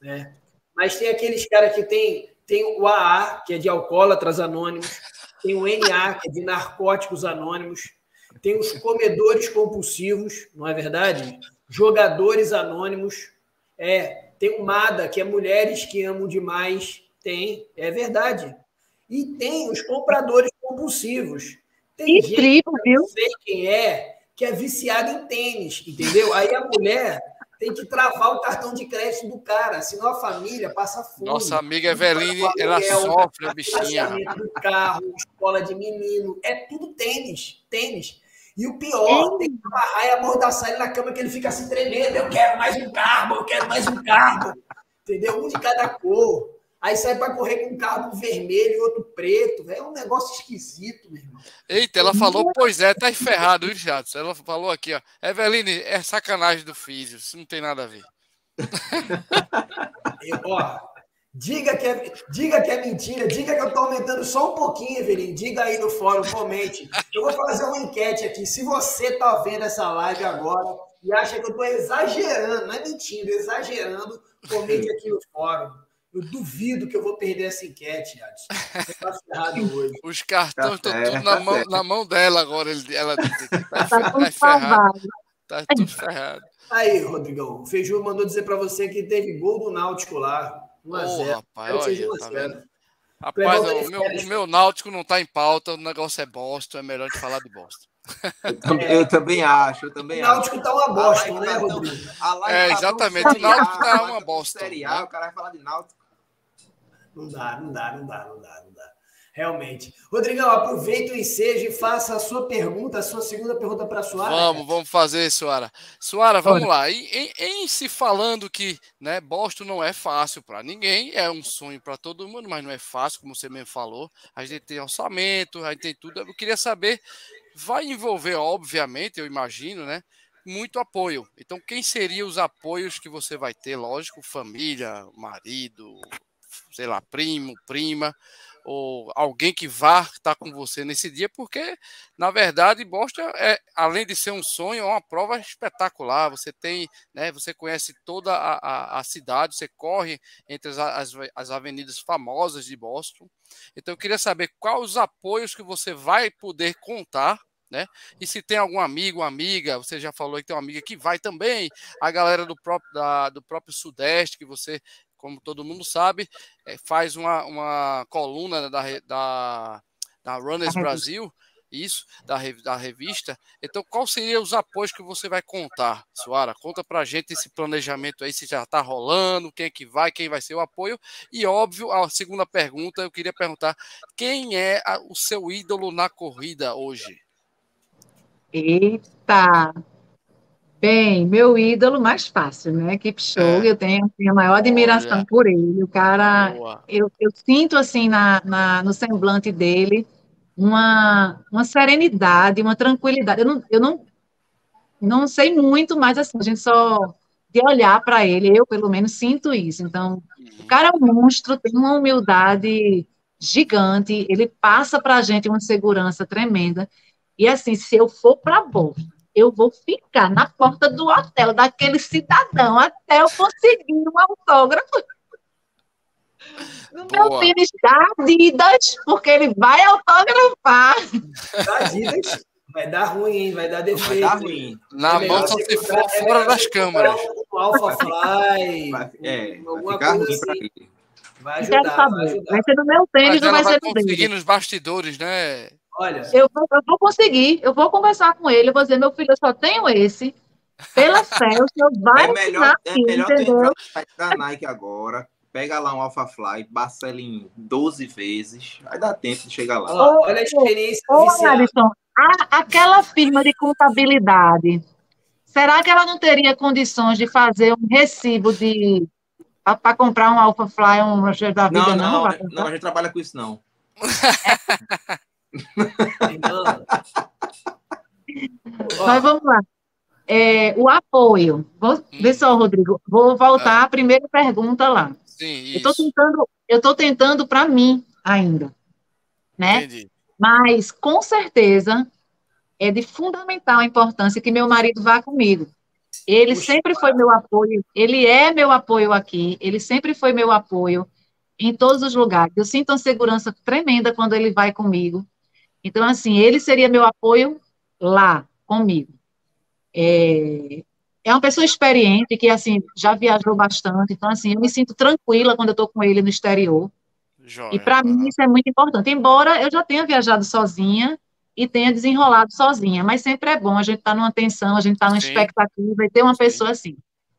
Né? Mas tem aqueles caras que tem, tem o AA, que é de alcoólatras anônimos, tem o NA, que é de narcóticos anônimos, tem os comedores compulsivos, não é verdade? Jogadores anônimos. É, tem o MADA, que é Mulheres que Amam Demais. Tem, é verdade. E tem os compradores compulsivos. Tem que gente, viu? não sei quem é, que é viciada em tênis, entendeu? Aí a mulher tem que travar o cartão de crédito do cara, senão a família passa fome. Nossa amiga Eveline, ela sofre, a bichinha. do carro, escola de menino, é tudo tênis, tênis. E o pior, tem que amarrar e amordaçar ele na cama que ele fica assim tremendo. Eu quero mais um carro, eu quero mais um carro. Entendeu? Um de cada cor. Aí sai para correr com um carro vermelho e outro preto. É um negócio esquisito, meu irmão. Eita, ela falou, pois é, tá ferrado, viu, Jadson? Ela falou aqui, ó. Eveline, é sacanagem do físico, isso não tem nada a ver. Eu, ó, diga que, é, diga que é mentira, diga que eu tô aumentando só um pouquinho, Eveline. Diga aí no fórum, comente. Eu vou fazer uma enquete aqui. Se você tá vendo essa live agora e acha que eu tô exagerando, não é mentindo, exagerando, comente aqui no fórum. Eu duvido que eu vou perder essa enquete, Adson. Você tá ferrado hoje. Os cartões estão tá tudo na, tá mão, na mão dela agora. Ela que tá, tá tudo ferrado. Tá tudo ferrado. Aí, Rodrigão, o Feiju mandou dizer para você que teve gol do Náutico lá. 1x0. rapaz, olha, tá vendo? Rapaz, o meu, o meu Náutico não tá em pauta, o negócio é Boston, é melhor de falar de Boston. Eu, eu, também acho, eu também o Náutico acho. tá uma bosta, né, Rodrigo? É, exatamente, o Náutico tá uma bosta. Série A, o cara vai falar de Náutico. Não dá, não dá, não dá, não dá, não dá. Realmente. Rodrigão, aproveita o ensejo e faça a sua pergunta, a sua segunda pergunta para a Suara. Vamos, vamos fazer, Suara. Suara, vamos Olha. lá. Em, em, se falando que né, Boston não é fácil para ninguém, é um sonho para todo mundo, mas não é fácil, como você mesmo falou. A gente tem orçamento, a gente tem tudo. Eu queria saber, vai envolver, obviamente, eu imagino, né? Muito apoio. Então, quem seriam os apoios que você vai ter? Lógico, família, marido, sei lá, primo, prima, ou alguém que vá estar com você nesse dia, porque, na verdade, Boston é, além de ser um sonho, é uma prova espetacular. Você tem, né, você conhece toda a, a, a cidade, você corre entre as, as, as, avenidas famosas de Boston. Então, eu queria saber quais os apoios que você vai poder contar né? E se tem algum amigo, amiga, você já falou que tem uma amiga que vai também, a galera do próprio, da, do próprio Sudeste, que você como todo mundo sabe, é, faz uma, uma coluna da, da, da Runners Brasil, isso, da, da revista. Então, qual seria os apoios que você vai contar, Suara? Conta pra gente esse planejamento aí, se já está rolando, quem é que vai, quem vai ser o apoio. E, óbvio, a segunda pergunta, eu queria perguntar, quem é a, o seu ídolo na corrida hoje? Eita! Bem, meu ídolo mais fácil, né? Kipchoge, é. eu tenho assim, a maior admiração Olha. por ele. O cara, eu, eu, sinto assim na, na, no semblante dele uma, uma serenidade, uma tranquilidade. Eu não, eu não, não sei muito, mas assim, a gente só de olhar para ele, eu pelo menos sinto isso. Então, o cara é um monstro, tem uma humildade gigante, ele passa para a gente uma segurança tremenda. E assim, se eu for para Boston, eu vou ficar na porta do hotel daquele cidadão até eu conseguir um autógrafo no meu tênis da Adidas, porque ele vai autografar. Da Adidas? Vai dar ruim, vai dar defeito. Vai dar ruim. Na é mão só se for é fora das câmeras. Um Alpha Fly. Vai, é, vai ficar ruim assim. ele. Vai ajudar, vai ajudar. Vai ser no meu tênis, não vai, vai ser no dele. nos bastidores, né? Olha. Eu, eu vou conseguir, eu vou conversar com ele, eu vou dizer, meu filho, eu só tenho esse. Pela fé, o senhor vai é melhor, é melhor tu entrar no site da Nike agora, pega lá um Alpha Fly, parcela em 12 vezes, vai dar tempo de chegar lá. Ô, Olha a experiência. Ô, Alisson, aquela firma de contabilidade, será que ela não teria condições de fazer um recibo de para comprar um Alpha Fly, um Roger da vida? Não, não, não, não, a gente trabalha com isso, não. Mas vamos lá. É, o apoio. Vou, hum. Vê só, Rodrigo. Vou voltar é. à primeira pergunta lá. Sim, eu estou tentando, eu estou tentando para mim ainda, né? Entendi. Mas com certeza é de fundamental importância que meu marido vá comigo. Ele Puxa, sempre foi meu apoio, ele é meu apoio aqui, ele sempre foi meu apoio em todos os lugares. Eu sinto uma segurança tremenda quando ele vai comigo. Então, assim, ele seria meu apoio lá, comigo. É, é uma pessoa experiente que, assim, já viajou bastante. Então, assim, eu me sinto tranquila quando eu estou com ele no exterior. Joia, e para mim isso é muito importante. Embora eu já tenha viajado sozinha e tenha desenrolado sozinha, mas sempre é bom a gente estar tá numa tensão, a gente estar tá numa expectativa e ter uma Sim. pessoa assim.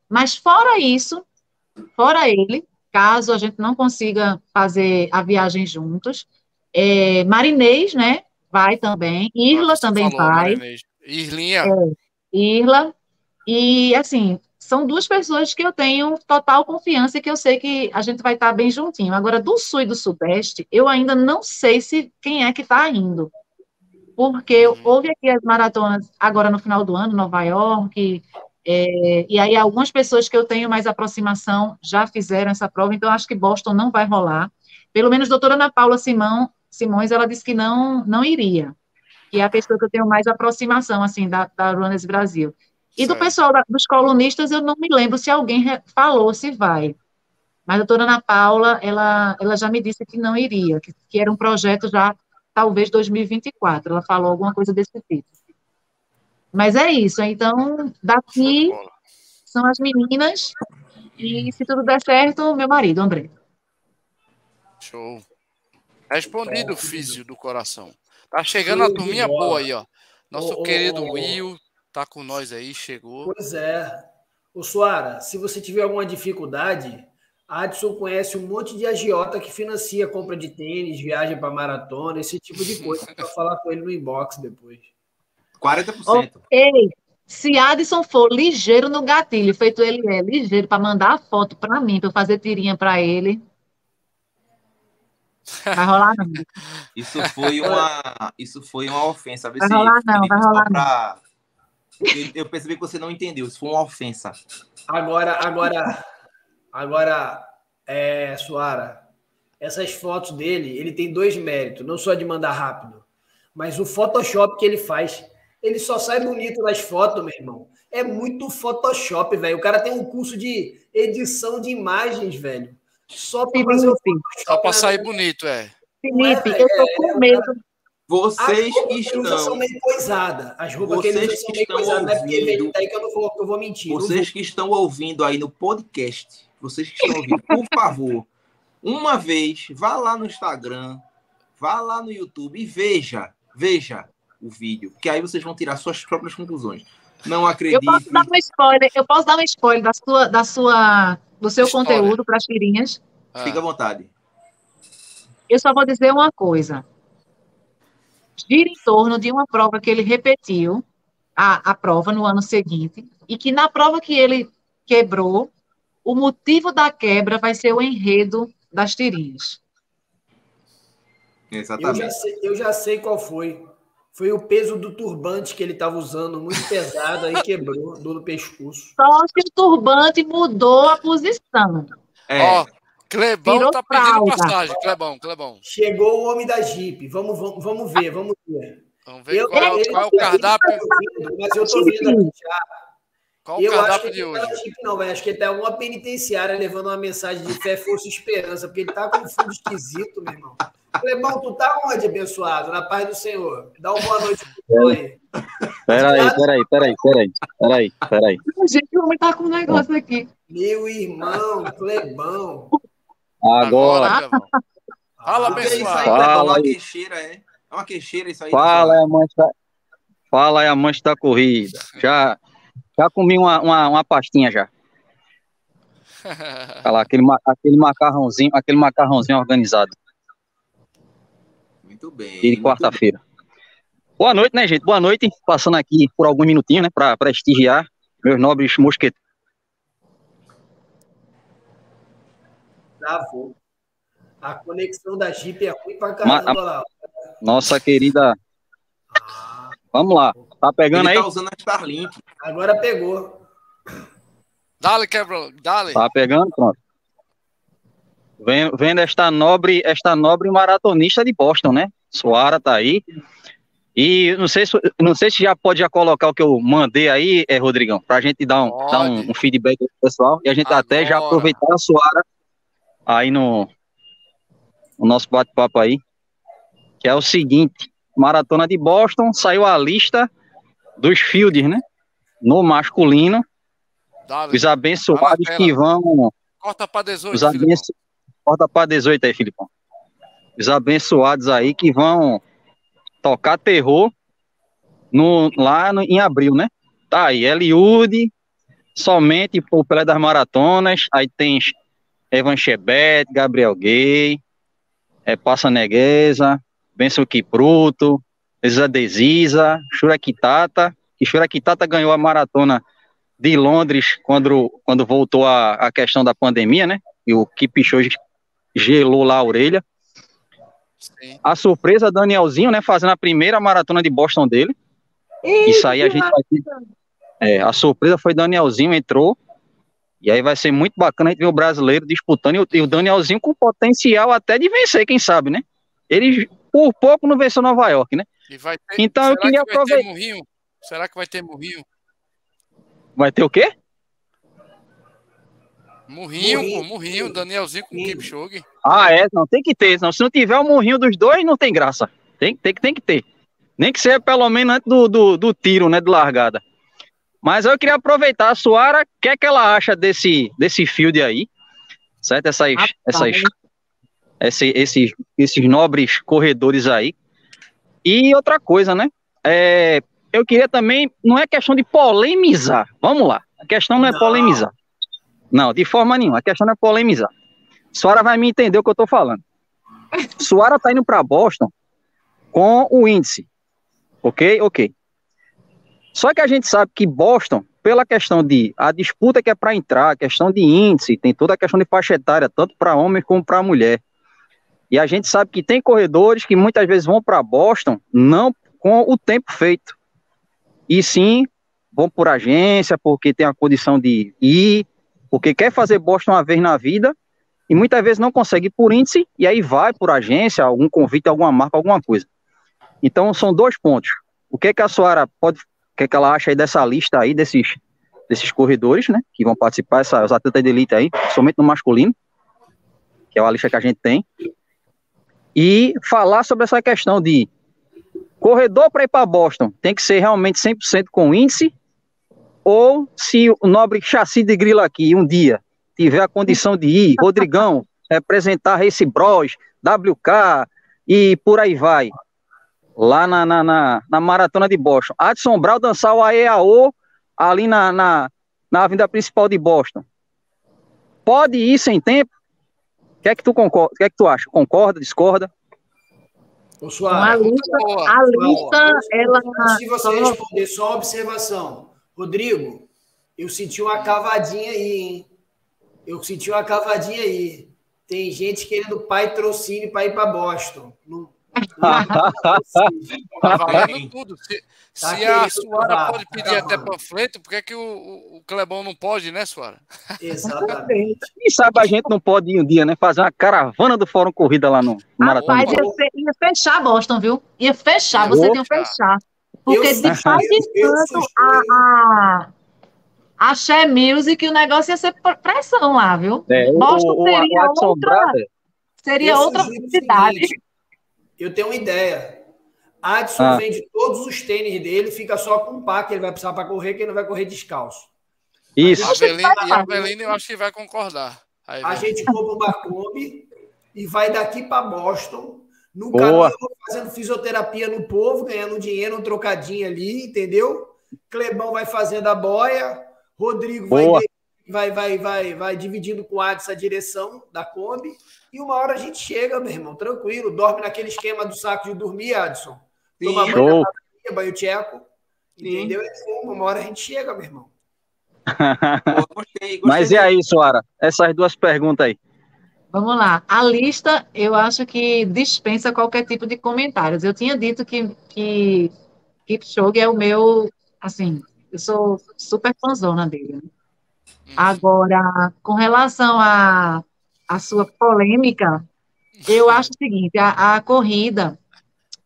Mas fora isso, fora ele, caso a gente não consiga fazer a viagem juntos, é, Marinês, né? Vai também. Irla também falou, vai. Irlinha. É, Irla. E, assim, são duas pessoas que eu tenho total confiança e que eu sei que a gente vai estar bem juntinho. Agora, do sul e do sudeste, eu ainda não sei se quem é que está indo. Porque uhum. houve aqui as maratonas agora no final do ano, Nova York, é, e aí algumas pessoas que eu tenho mais aproximação já fizeram essa prova, então acho que Boston não vai rolar. Pelo menos a doutora Ana Paula Simão, Simões, ela disse que não, não iria, que é a pessoa que eu tenho mais aproximação, assim, da, da Runners Brasil. E certo. do pessoal da, dos colunistas, eu não me lembro se alguém falou se vai. Mas a doutora Ana Paula, ela, ela já me disse que não iria, que, que era um projeto já, talvez, 2024. Ela falou alguma coisa desse tipo. Mas é isso. Então, daqui são as meninas. E se tudo der certo, meu marido, André. Show. Respondido, físio do coração. Tá chegando a turminha boa aí, ó. Nosso ô, querido ô, Will tá com nós aí, chegou. Pois é. O Suara, se você tiver alguma dificuldade, Adson conhece um monte de agiota que financia compra de tênis, viagem para maratona, esse tipo de coisa. para falar com ele no inbox depois. 40%. Ei, se Adson for ligeiro no gatilho, feito ele é ligeiro para mandar a foto para mim, para eu fazer tirinha para ele. Vai rolar não. Isso foi uma, isso foi uma ofensa. Vai rolar não, vai rolar pra... não. Eu percebi que você não entendeu. Isso foi uma ofensa. Agora, agora, agora, é, Suara, essas fotos dele, ele tem dois méritos. Não só de mandar rápido, mas o Photoshop que ele faz ele só sai bonito nas fotos, meu irmão. É muito Photoshop, velho. O cara tem um curso de edição de imagens, velho. Só para para sair bonito, é. Felipe, é, eu tô com é, medo. Vocês que estão. são meio coisadas. As roupas vocês que são meio coisadas. Não é daí que eu não vou, eu vou mentir. Vocês que estão ouvindo aí no podcast, vocês que estão ouvindo, por favor, uma vez, vá lá no Instagram, vá lá no YouTube e veja, veja o vídeo, que aí vocês vão tirar suas próprias conclusões. Não acredito. Eu posso dar um spoiler, eu posso dar um spoiler da sua, da sua, do seu História. conteúdo para as tirinhas. Ah. Fica à vontade. Eu só vou dizer uma coisa. Gira em torno de uma prova que ele repetiu, a, a prova no ano seguinte, e que na prova que ele quebrou, o motivo da quebra vai ser o enredo das tirinhas. Exatamente. Eu já sei, eu já sei qual foi. Foi o peso do turbante que ele estava usando, muito pesado, aí quebrou, dor no pescoço. Só que o turbante mudou a posição. É. Ó, Clebão Virou tá pedindo fralda. passagem. Clebão, Clebão. Chegou o homem da Jeep. Vamos, vamos, vamos ver, vamos ver. Vamos ver eu, qual, ele, qual é o cardápio. Mas eu tô vendo aqui já. Qual o cardápio de hoje? Jeep, não, véio. acho que ele tá em alguma penitenciária levando uma mensagem de fé, força e esperança, porque ele tá com um fundo esquisito, meu irmão. Clebão, tu tá onde, abençoado? Na paz do Senhor. Dá uma boa noite pro aí. Peraí, peraí, peraí, peraí, peraí, peraí. Gente, o homem tá com um negócio aqui. Meu irmão, Clebão. Agora. Fala, abençoado. Fala, é uma queixeira, é? É uma queixeira isso aí. Fala, é amante da... Fala, é amante da corrida. Já, já comi uma, uma, uma pastinha já. Olha lá, aquele, aquele macarrãozinho, aquele macarrãozinho organizado. Muito bem. E de quarta-feira. Boa noite, né, gente? Boa noite. Passando aqui por alguns minutinhos, né, para prestigiar meus nobres mosqueteiros. Travou. A conexão da Jeep é ruim pra caramba Ma lá. Nossa querida. Ah, Vamos lá. Tá pegando Ele aí? tá usando a Starlink. Agora pegou. Dale, quebrou. Dale. Tá pegando? Pronto vendo esta nobre, esta nobre maratonista de Boston, né? Suara tá aí. E não sei se, não sei se já pode já colocar o que eu mandei aí, é, Rodrigão, para a gente dar um, dar um, um feedback pro pessoal e a gente Agora. até já aproveitar a Suara aí no, no nosso bate-papo aí, que é o seguinte, Maratona de Boston, saiu a lista dos fields, né? No masculino, Dale. os abençoados que vão... Corta para 18, os, abenço, Corta para 18 aí, Filipão. Os abençoados aí que vão tocar terror no, lá no, em abril, né? Tá aí, Eliude, somente o Pelé das maratonas, aí tem Evan Chebet, Gabriel Gay, é, Passa Negueza, Benção Kipruto, Isa Desisa, Shurakitata, que Shurakitata ganhou a maratona de Londres quando, quando voltou a, a questão da pandemia, né? E o Kipchoge gelou lá a orelha. Sim. A surpresa, Danielzinho, né? Fazendo a primeira maratona de Boston dele. Isso aí a gente vai é, a surpresa foi Danielzinho entrou. E aí vai ser muito bacana a gente ver o brasileiro disputando e o, e o Danielzinho com potencial até de vencer, quem sabe, né? Ele por pouco não venceu Nova York, né? Ter, então eu queria que aproveitar. Será que vai ter Murrinho? Vai ter o quê? Murrinho, Murrinho, Murrinho, Danielzinho com Kipchoge. Ah, é, não, tem que ter. Não, se não tiver o Murrinho dos dois, não tem graça. Tem, tem, tem que ter. Nem que seja pelo menos antes do, do, do tiro, né, de largada. Mas eu queria aproveitar a Suara, o que é que ela acha desse, desse field aí? Certo? Essas, ah, essas, esse, esses, esses nobres corredores aí. E outra coisa, né? É, eu queria também, não é questão de polemizar. Vamos lá. A questão não é não. polemizar. Não, de forma nenhuma. A questão não é polemizar. Suara vai me entender o que eu tô falando. Suara tá indo para Boston com o índice. Ok? Ok. Só que a gente sabe que Boston, pela questão de a disputa que é para entrar, a questão de índice, tem toda a questão de faixa etária, tanto para homem como para mulher. E a gente sabe que tem corredores que muitas vezes vão para Boston não com o tempo feito. E sim, vão por agência, porque tem a condição de ir, porque quer fazer Boston uma vez na vida, e muitas vezes não consegue por índice, e aí vai por agência, algum convite, alguma marca, alguma coisa. Então, são dois pontos. O que, é que a Soara pode, o que, é que ela acha aí dessa lista aí, desses, desses corredores, né, que vão participar, essa, os atletas de elite aí, somente no masculino, que é a lista que a gente tem, e falar sobre essa questão de corredor para ir para Boston tem que ser realmente 100% com índice, ou se o nobre chassi de grilo aqui um dia tiver a condição de ir, Rodrigão, representar Race Bros, WK e por aí vai, lá na, na, na, na maratona de Boston. Adson Brau dançar o AEAO ali na, na, na avenida principal de Boston. Pode ir sem tempo? O que é que tu concorda? O que é que tu acha? Concorda, discorda? Ô, a lista, a lista ela. Antes de você responder, só uma observação. Rodrigo, eu senti uma cavadinha aí, hein? Eu senti uma cavadinha aí. Tem gente querendo patrocínio para ir para Boston. Não, Tá valendo tudo. Se, tá se a Suara tá, pode pedir até panfleto, por que, é que o, o Clebão não pode, né, Suara? Exatamente. E sabe, a gente não pode ir um dia, né? Fazer uma caravana do Fórum Corrida lá no, Maratona. Rapaz, ia, ia, fechar Boston, viu? Ia fechar, você tem que fechar. Porque eu, de fato a, a, a Share Music, o negócio ia ser pressão lá, viu? É, Boston o, seria o, outra, seria outra cidade. Eu tenho uma ideia. Adson ah. vende todos os tênis dele, fica só com um par que ele vai precisar para correr, que ele não vai correr descalço. Isso. A Belina, e a Belina eu acho que vai concordar. Aí, a gente compra uma Kombi e vai daqui para Boston. No Boa. caminho, fazendo fisioterapia no povo, ganhando dinheiro, um trocadinho ali, entendeu? Clebão vai fazendo a boia, Rodrigo vai vai, vai, vai, vai dividindo com o Adson a direção da Kombi. E uma hora a gente chega, meu irmão, tranquilo. Dorme naquele esquema do saco de dormir, Adson. Toma Sim, banho, banho tcheco. Entendeu? Uma hora a gente chega, meu irmão. gostei, gostei Mas e aí, Suara? Essas duas perguntas aí. Vamos lá. A lista, eu acho que dispensa qualquer tipo de comentários. Eu tinha dito que, que Kipchoge é o meu, assim, eu sou super fãzona dele. Né? Agora, com relação à a, a, sua polêmica, eu acho o seguinte: a, a, corrida,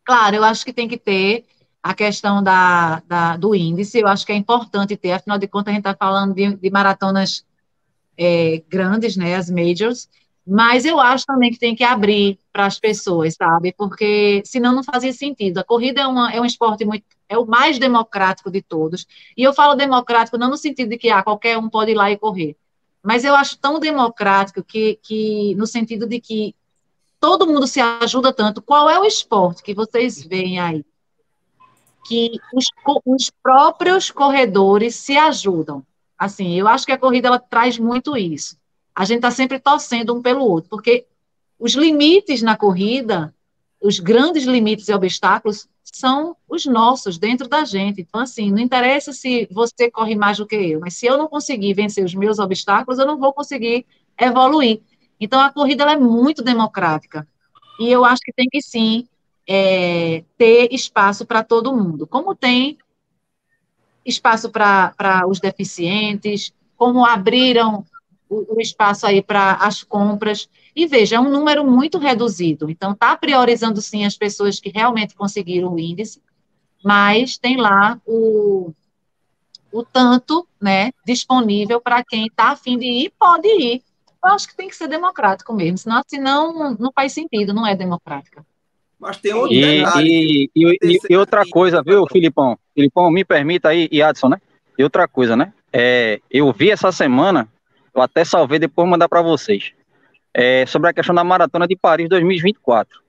claro, eu acho que tem que ter a questão da, da, do índice, eu acho que é importante ter, afinal de contas, a gente está falando de, de maratonas é, grandes, né, as majors, mas eu acho também que tem que abrir para as pessoas, sabe? Porque senão não fazia sentido. A corrida é, uma, é um esporte muito. É o mais democrático de todos. E eu falo democrático não no sentido de que ah, qualquer um pode ir lá e correr. Mas eu acho tão democrático que, que no sentido de que todo mundo se ajuda tanto. Qual é o esporte que vocês veem aí? Que os, os próprios corredores se ajudam. Assim, eu acho que a corrida ela traz muito isso. A gente está sempre torcendo um pelo outro, porque os limites na corrida, os grandes limites e obstáculos são os nossos, dentro da gente. Então, assim, não interessa se você corre mais do que eu, mas se eu não conseguir vencer os meus obstáculos, eu não vou conseguir evoluir. Então, a corrida é muito democrática. E eu acho que tem que, sim, é, ter espaço para todo mundo. Como tem espaço para os deficientes, como abriram o, o espaço aí para as compras. E veja, é um número muito reduzido. Então, está priorizando sim as pessoas que realmente conseguiram o índice, mas tem lá o, o tanto né, disponível para quem está afim de ir, pode ir. Eu acho que tem que ser democrático mesmo, senão, senão não faz sentido, não é democrática. Mas tem outro e, e, e, e, outra coisa, viu, Filipão? Filipão, me permita aí, e Adson, né? E outra coisa, né? É, eu vi essa semana eu até salvei depois mandar para vocês. É, sobre a questão da Maratona de Paris 2024.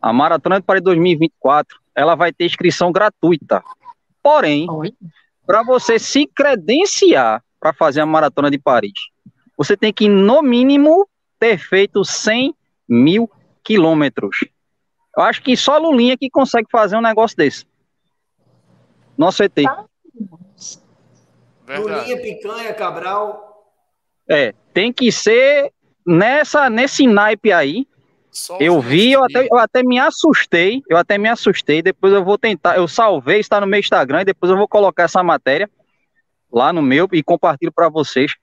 A Maratona de Paris 2024, ela vai ter inscrição gratuita. Porém, para você se credenciar para fazer a Maratona de Paris, você tem que, no mínimo, ter feito 100 mil quilômetros. Eu acho que só Lulinha que consegue fazer um negócio desse. Nosso ET. Lulinha, Picanha, Cabral, é, tem que ser nessa nesse naipe aí. Só eu vi, eu até, eu até me assustei, eu até me assustei, depois eu vou tentar, eu salvei, está no meu Instagram, e depois eu vou colocar essa matéria lá no meu e compartilho para vocês.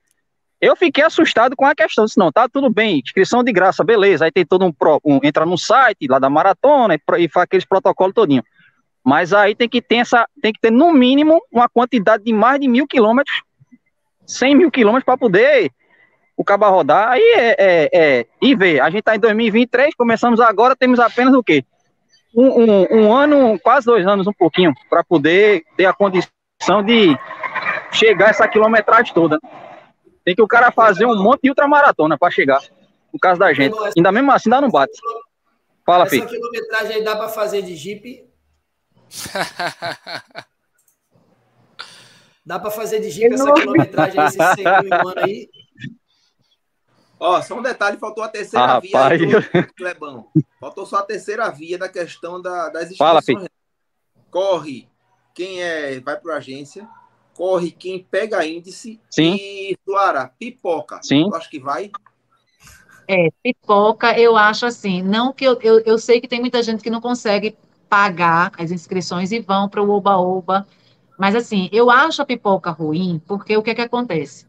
Eu fiquei assustado com a questão, disse, não, tá tudo bem, inscrição de graça, beleza, aí tem todo um, um entra no site lá da maratona e, e faz aqueles protocolos todinho. Mas aí tem que ter essa, tem que ter no mínimo uma quantidade de mais de mil quilômetros 100 mil quilômetros para poder o cabo rodar. Aí é, é, é, E ver, a gente está em 2023, começamos agora, temos apenas o quê? Um, um, um ano, quase dois anos, um pouquinho, para poder ter a condição de chegar essa quilometragem toda. Tem que o cara fazer um monte de ultramaratona para chegar, no caso da gente. Ainda mesmo assim, ainda não bate. Fala, filho. Essa quilometragem aí dá para fazer de Jeep? Dá para fazer de Jeep essa quilometragem aí, esse 100 mil aí? Ó, só um detalhe, faltou a terceira ah, via pai. do Clebão. Faltou só a terceira via da questão da, das inscrições. Fala, corre quem é, vai para a agência, corre quem pega índice Sim. e Suara, pipoca. Sim. Eu acho que vai. É, pipoca, eu acho assim, não que eu, eu, eu sei que tem muita gente que não consegue pagar as inscrições e vão para o Oba-Oba, mas assim, eu acho a pipoca ruim, porque o que é que acontece?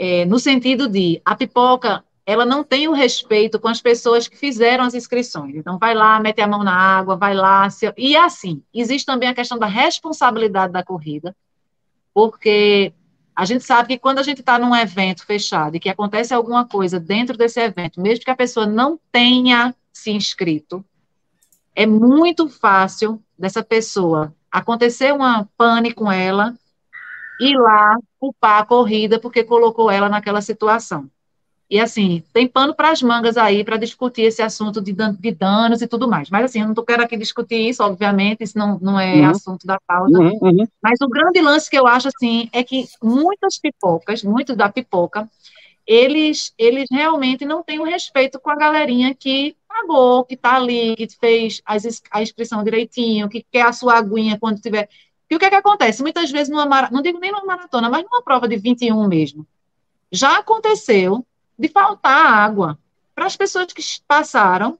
é, no sentido de a pipoca ela não tem o respeito com as pessoas que fizeram as inscrições. Então, vai lá, mete a mão na água, vai lá. Se... E é assim, existe também a questão da responsabilidade da corrida, porque a gente sabe que quando a gente está num evento fechado e que acontece alguma coisa dentro desse evento, mesmo que a pessoa não tenha se inscrito, é muito fácil dessa pessoa acontecer uma pane com ela ir lá culpar a corrida porque colocou ela naquela situação. E assim, tem pano para as mangas aí para discutir esse assunto de, dan de, danos e tudo mais. Mas assim, eu não quero aqui discutir isso, obviamente, isso não, não é uhum. assunto da pauta. Uhum, uhum. Mas o grande lance que eu acho assim é que muitas pipocas, muitos da pipoca, eles, eles realmente não têm o respeito com a galerinha que pagou, que está ali, que fez a inscrição direitinho, que quer a sua aguinha quando tiver. E o que é que acontece? Muitas vezes, numa não digo nem numa maratona, mas numa prova de 21 mesmo, já aconteceu de faltar água para as pessoas que passaram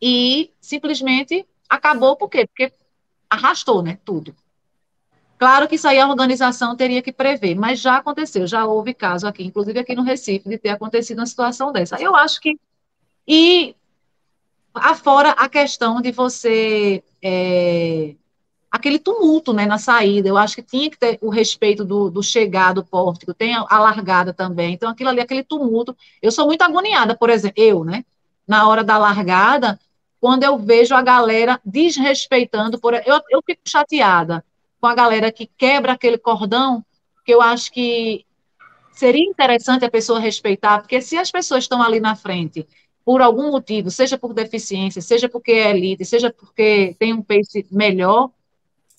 e simplesmente acabou por quê? Porque arrastou, né, tudo. Claro que isso aí a organização teria que prever, mas já aconteceu, já houve caso aqui, inclusive aqui no Recife, de ter acontecido uma situação dessa. Eu acho que. E afora a questão de você é, aquele tumulto né, na saída. Eu acho que tinha que ter o respeito do, do chegar do pórtico, tem a, a, largada também. Então, aquilo ali, aquele tumulto. Eu sou muito agoniada, por exemplo, eu, né? Na hora da largada, quando eu vejo a galera desrespeitando, por, eu, eu fico chateada com a galera que quebra aquele cordão, que eu acho que seria interessante a pessoa respeitar, porque se as pessoas estão ali na frente por algum motivo, seja por deficiência, seja porque é elite, seja porque tem um pace melhor,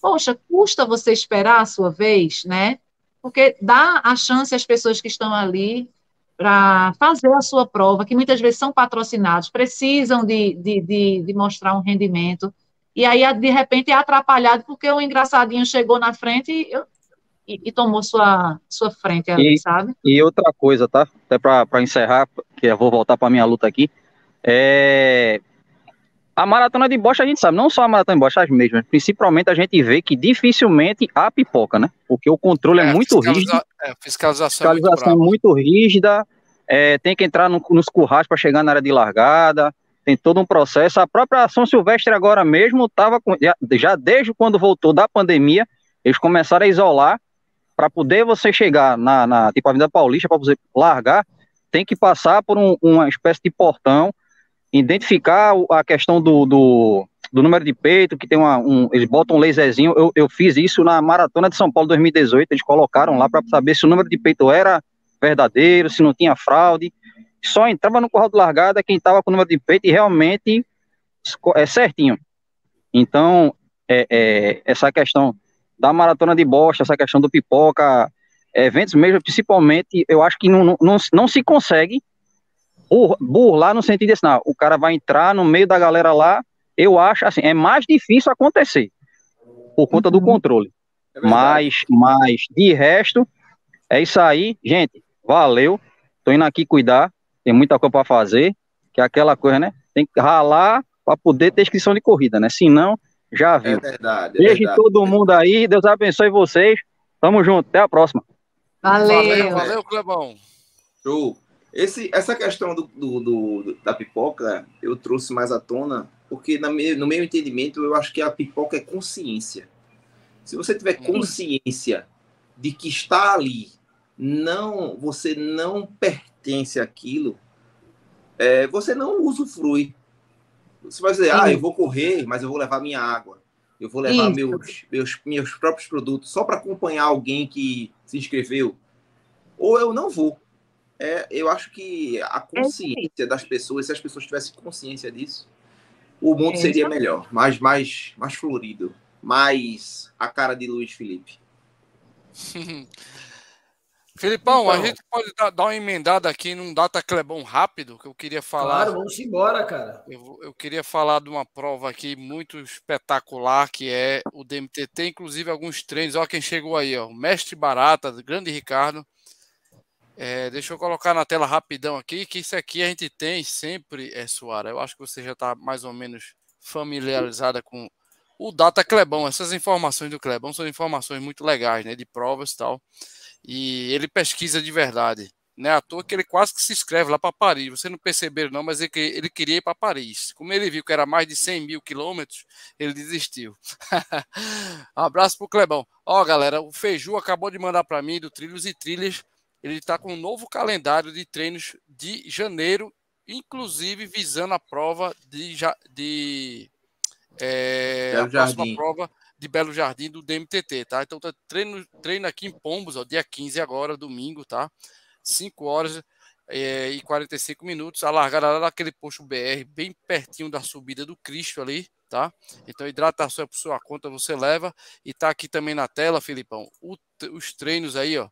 poxa, custa você esperar a sua vez, né? porque dá a chance às pessoas que estão ali para fazer a sua prova, que muitas vezes são patrocinados, precisam de, de, de, de, mostrar um rendimento, e aí, de repente, é atrapalhado porque o engraçadinho chegou na frente e, e, e tomou sua, sua frente ali, e, sabe? E outra coisa, tá? Até para encerrar, que eu vou voltar para minha luta aqui, é, a maratona de bocha a gente sabe, não só a maratona de bocha, as mesmas, principalmente a gente vê que dificilmente há pipoca, né? Porque o controle é, é muito rígido. É, fiscalização, fiscalização é muito, muito rígida, é, tem que entrar no, nos currais para chegar na área de largada, tem todo um processo. A própria São Silvestre agora mesmo estava já, já desde quando voltou da pandemia, eles começaram a isolar para poder você chegar na, na tipo Avenida Paulista para você largar, tem que passar por um, uma espécie de portão identificar a questão do, do, do número de peito, que tem uma, um, eles botam um laserzinho, eu, eu fiz isso na Maratona de São Paulo 2018, eles colocaram lá para saber se o número de peito era verdadeiro, se não tinha fraude, só entrava no curral de largada quem estava com o número de peito e realmente é certinho. Então, é, é, essa questão da maratona de bosta, essa questão do pipoca, eventos mesmo, principalmente, eu acho que não, não, não se consegue burlar no sentido desse, não, o cara vai entrar no meio da galera lá, eu acho assim, é mais difícil acontecer por conta do uhum. controle. É mas, mas de resto, é isso aí, gente. Valeu. Tô indo aqui cuidar. Tem muita coisa para fazer, que é aquela coisa, né? Tem que ralar para poder ter inscrição de corrida, né? Senão, já viu. É verdade. É Beijo verdade. todo mundo aí. Deus abençoe vocês. Tamo junto. Até a próxima. Valeu. Valeu, valeu Clebão. Show. Esse, essa questão do, do, do, da pipoca eu trouxe mais à tona, porque na me, no meu entendimento eu acho que a pipoca é consciência. Se você tiver uhum. consciência de que está ali, não, você não pertence àquilo, é, você não usufrui. Você vai dizer, ah, eu vou correr, mas eu vou levar minha água. Eu vou levar meus, meus, meus próprios produtos só para acompanhar alguém que se inscreveu. Ou eu não vou é, eu acho que a consciência das pessoas, se as pessoas tivessem consciência disso, o mundo é seria melhor, mais, mais, mais florido, mais a cara de Luiz Felipe. Filipão, então, a gente pode dar, dar, uma emendada aqui num data Clebão rápido, que eu queria falar. Claro, vamos embora, cara. Eu, eu, queria falar de uma prova aqui muito espetacular, que é o DMTT, inclusive alguns treinos. Olha quem chegou aí, ó. O Mestre Barata, grande Ricardo. É, deixa eu colocar na tela rapidão aqui, que isso aqui a gente tem sempre, é, Suara. Eu acho que você já está mais ou menos familiarizada com o Data Clebão. Essas informações do Clebão são informações muito legais, né? De provas e tal. E ele pesquisa de verdade. Né, à toa que ele quase que se inscreve lá para Paris. Você não perceberam, não, mas ele, ele queria ir para Paris. Como ele viu que era mais de 100 mil quilômetros, ele desistiu. abraço pro Clebão. Ó, galera, o Feiju acabou de mandar para mim do Trilhos e Trilhas ele está com um novo calendário de treinos de janeiro, inclusive visando a prova de, de é, a próxima prova de Belo Jardim do DMTT, tá? Então tá treino, treino aqui em Pombos, ó, dia 15 agora, domingo, tá? 5 horas é, e 45 minutos, a largada lá daquele posto BR, bem pertinho da subida do Cristo ali, tá? Então hidratação é por sua conta, você leva e tá aqui também na tela, Filipão, o, os treinos aí, ó,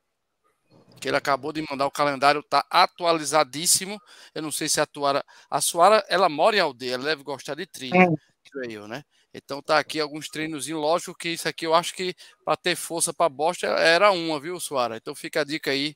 que ele acabou de mandar o calendário, tá atualizadíssimo. Eu não sei se a Tuara. A Suara, ela mora em aldeia, ela deve gostar de trilha, é. eu, né? Então tá aqui alguns treinos, lógico que isso aqui eu acho que para ter força para bosta era uma, viu, Suara? Então fica a dica aí.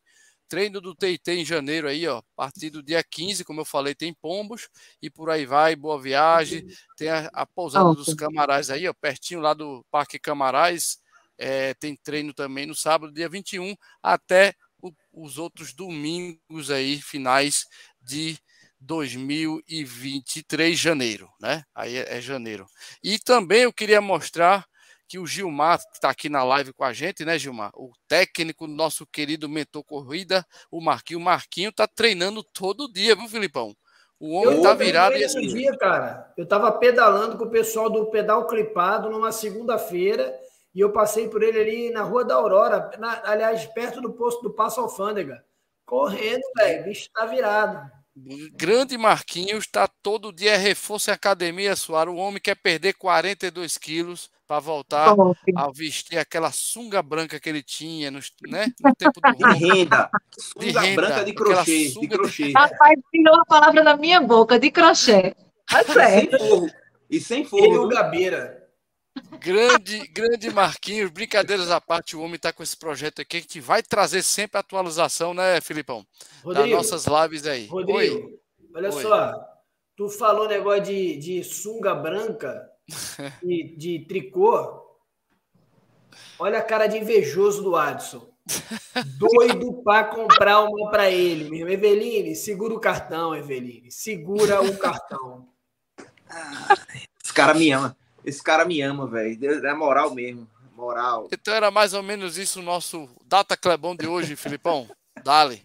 Treino do TIT em janeiro aí, ó. A partir do dia 15, como eu falei, tem pombos e por aí vai, boa viagem. Tem a, a pousada dos Camarais aí, ó, pertinho lá do Parque Camarais. É, tem treino também no sábado, dia 21, até o, os outros domingos aí, finais de 2023, janeiro, né? Aí é, é janeiro. E também eu queria mostrar que o Gilmar, que está aqui na live com a gente, né, Gilmar? O técnico nosso querido mentor corrida, o Marquinho. O Marquinho tá treinando todo dia, viu, Filipão? O homem eu tá virado e assim. dia, cara. Eu tava pedalando com o pessoal do pedal clipado numa segunda-feira e eu passei por ele ali na Rua da Aurora, na, aliás, perto do posto do Passo Alfândega. Correndo, velho, o bicho tá virado. Grande Marquinhos está todo dia reforço em academia, Suárez. O homem quer perder 42 quilos, para voltar a vestir aquela sunga branca que ele tinha no, né, no tempo do de renda. Sunga de renda, branca de crochê, de crochê. Rapaz, tirou a palavra da minha boca, de crochê. Forro. E sem forro. Ele e o Gabeira. Grande, grande Marquinhos, brincadeiras à parte, o homem está com esse projeto aqui que vai trazer sempre atualização, né, Filipão? Rodrigo, das nossas lives aí. Rodrigo, Oi. olha Oi. só, tu falou negócio de, de sunga branca, de, de tricô. Olha a cara de invejoso do Adson. Doido para comprar uma para ele, mesmo. Eveline, segura o cartão, Eveline. Segura o cartão. Esse cara me ama. Esse cara me ama, velho. É moral mesmo. Moral. Então era mais ou menos isso o nosso Data Clebão de hoje, Filipão. Dale.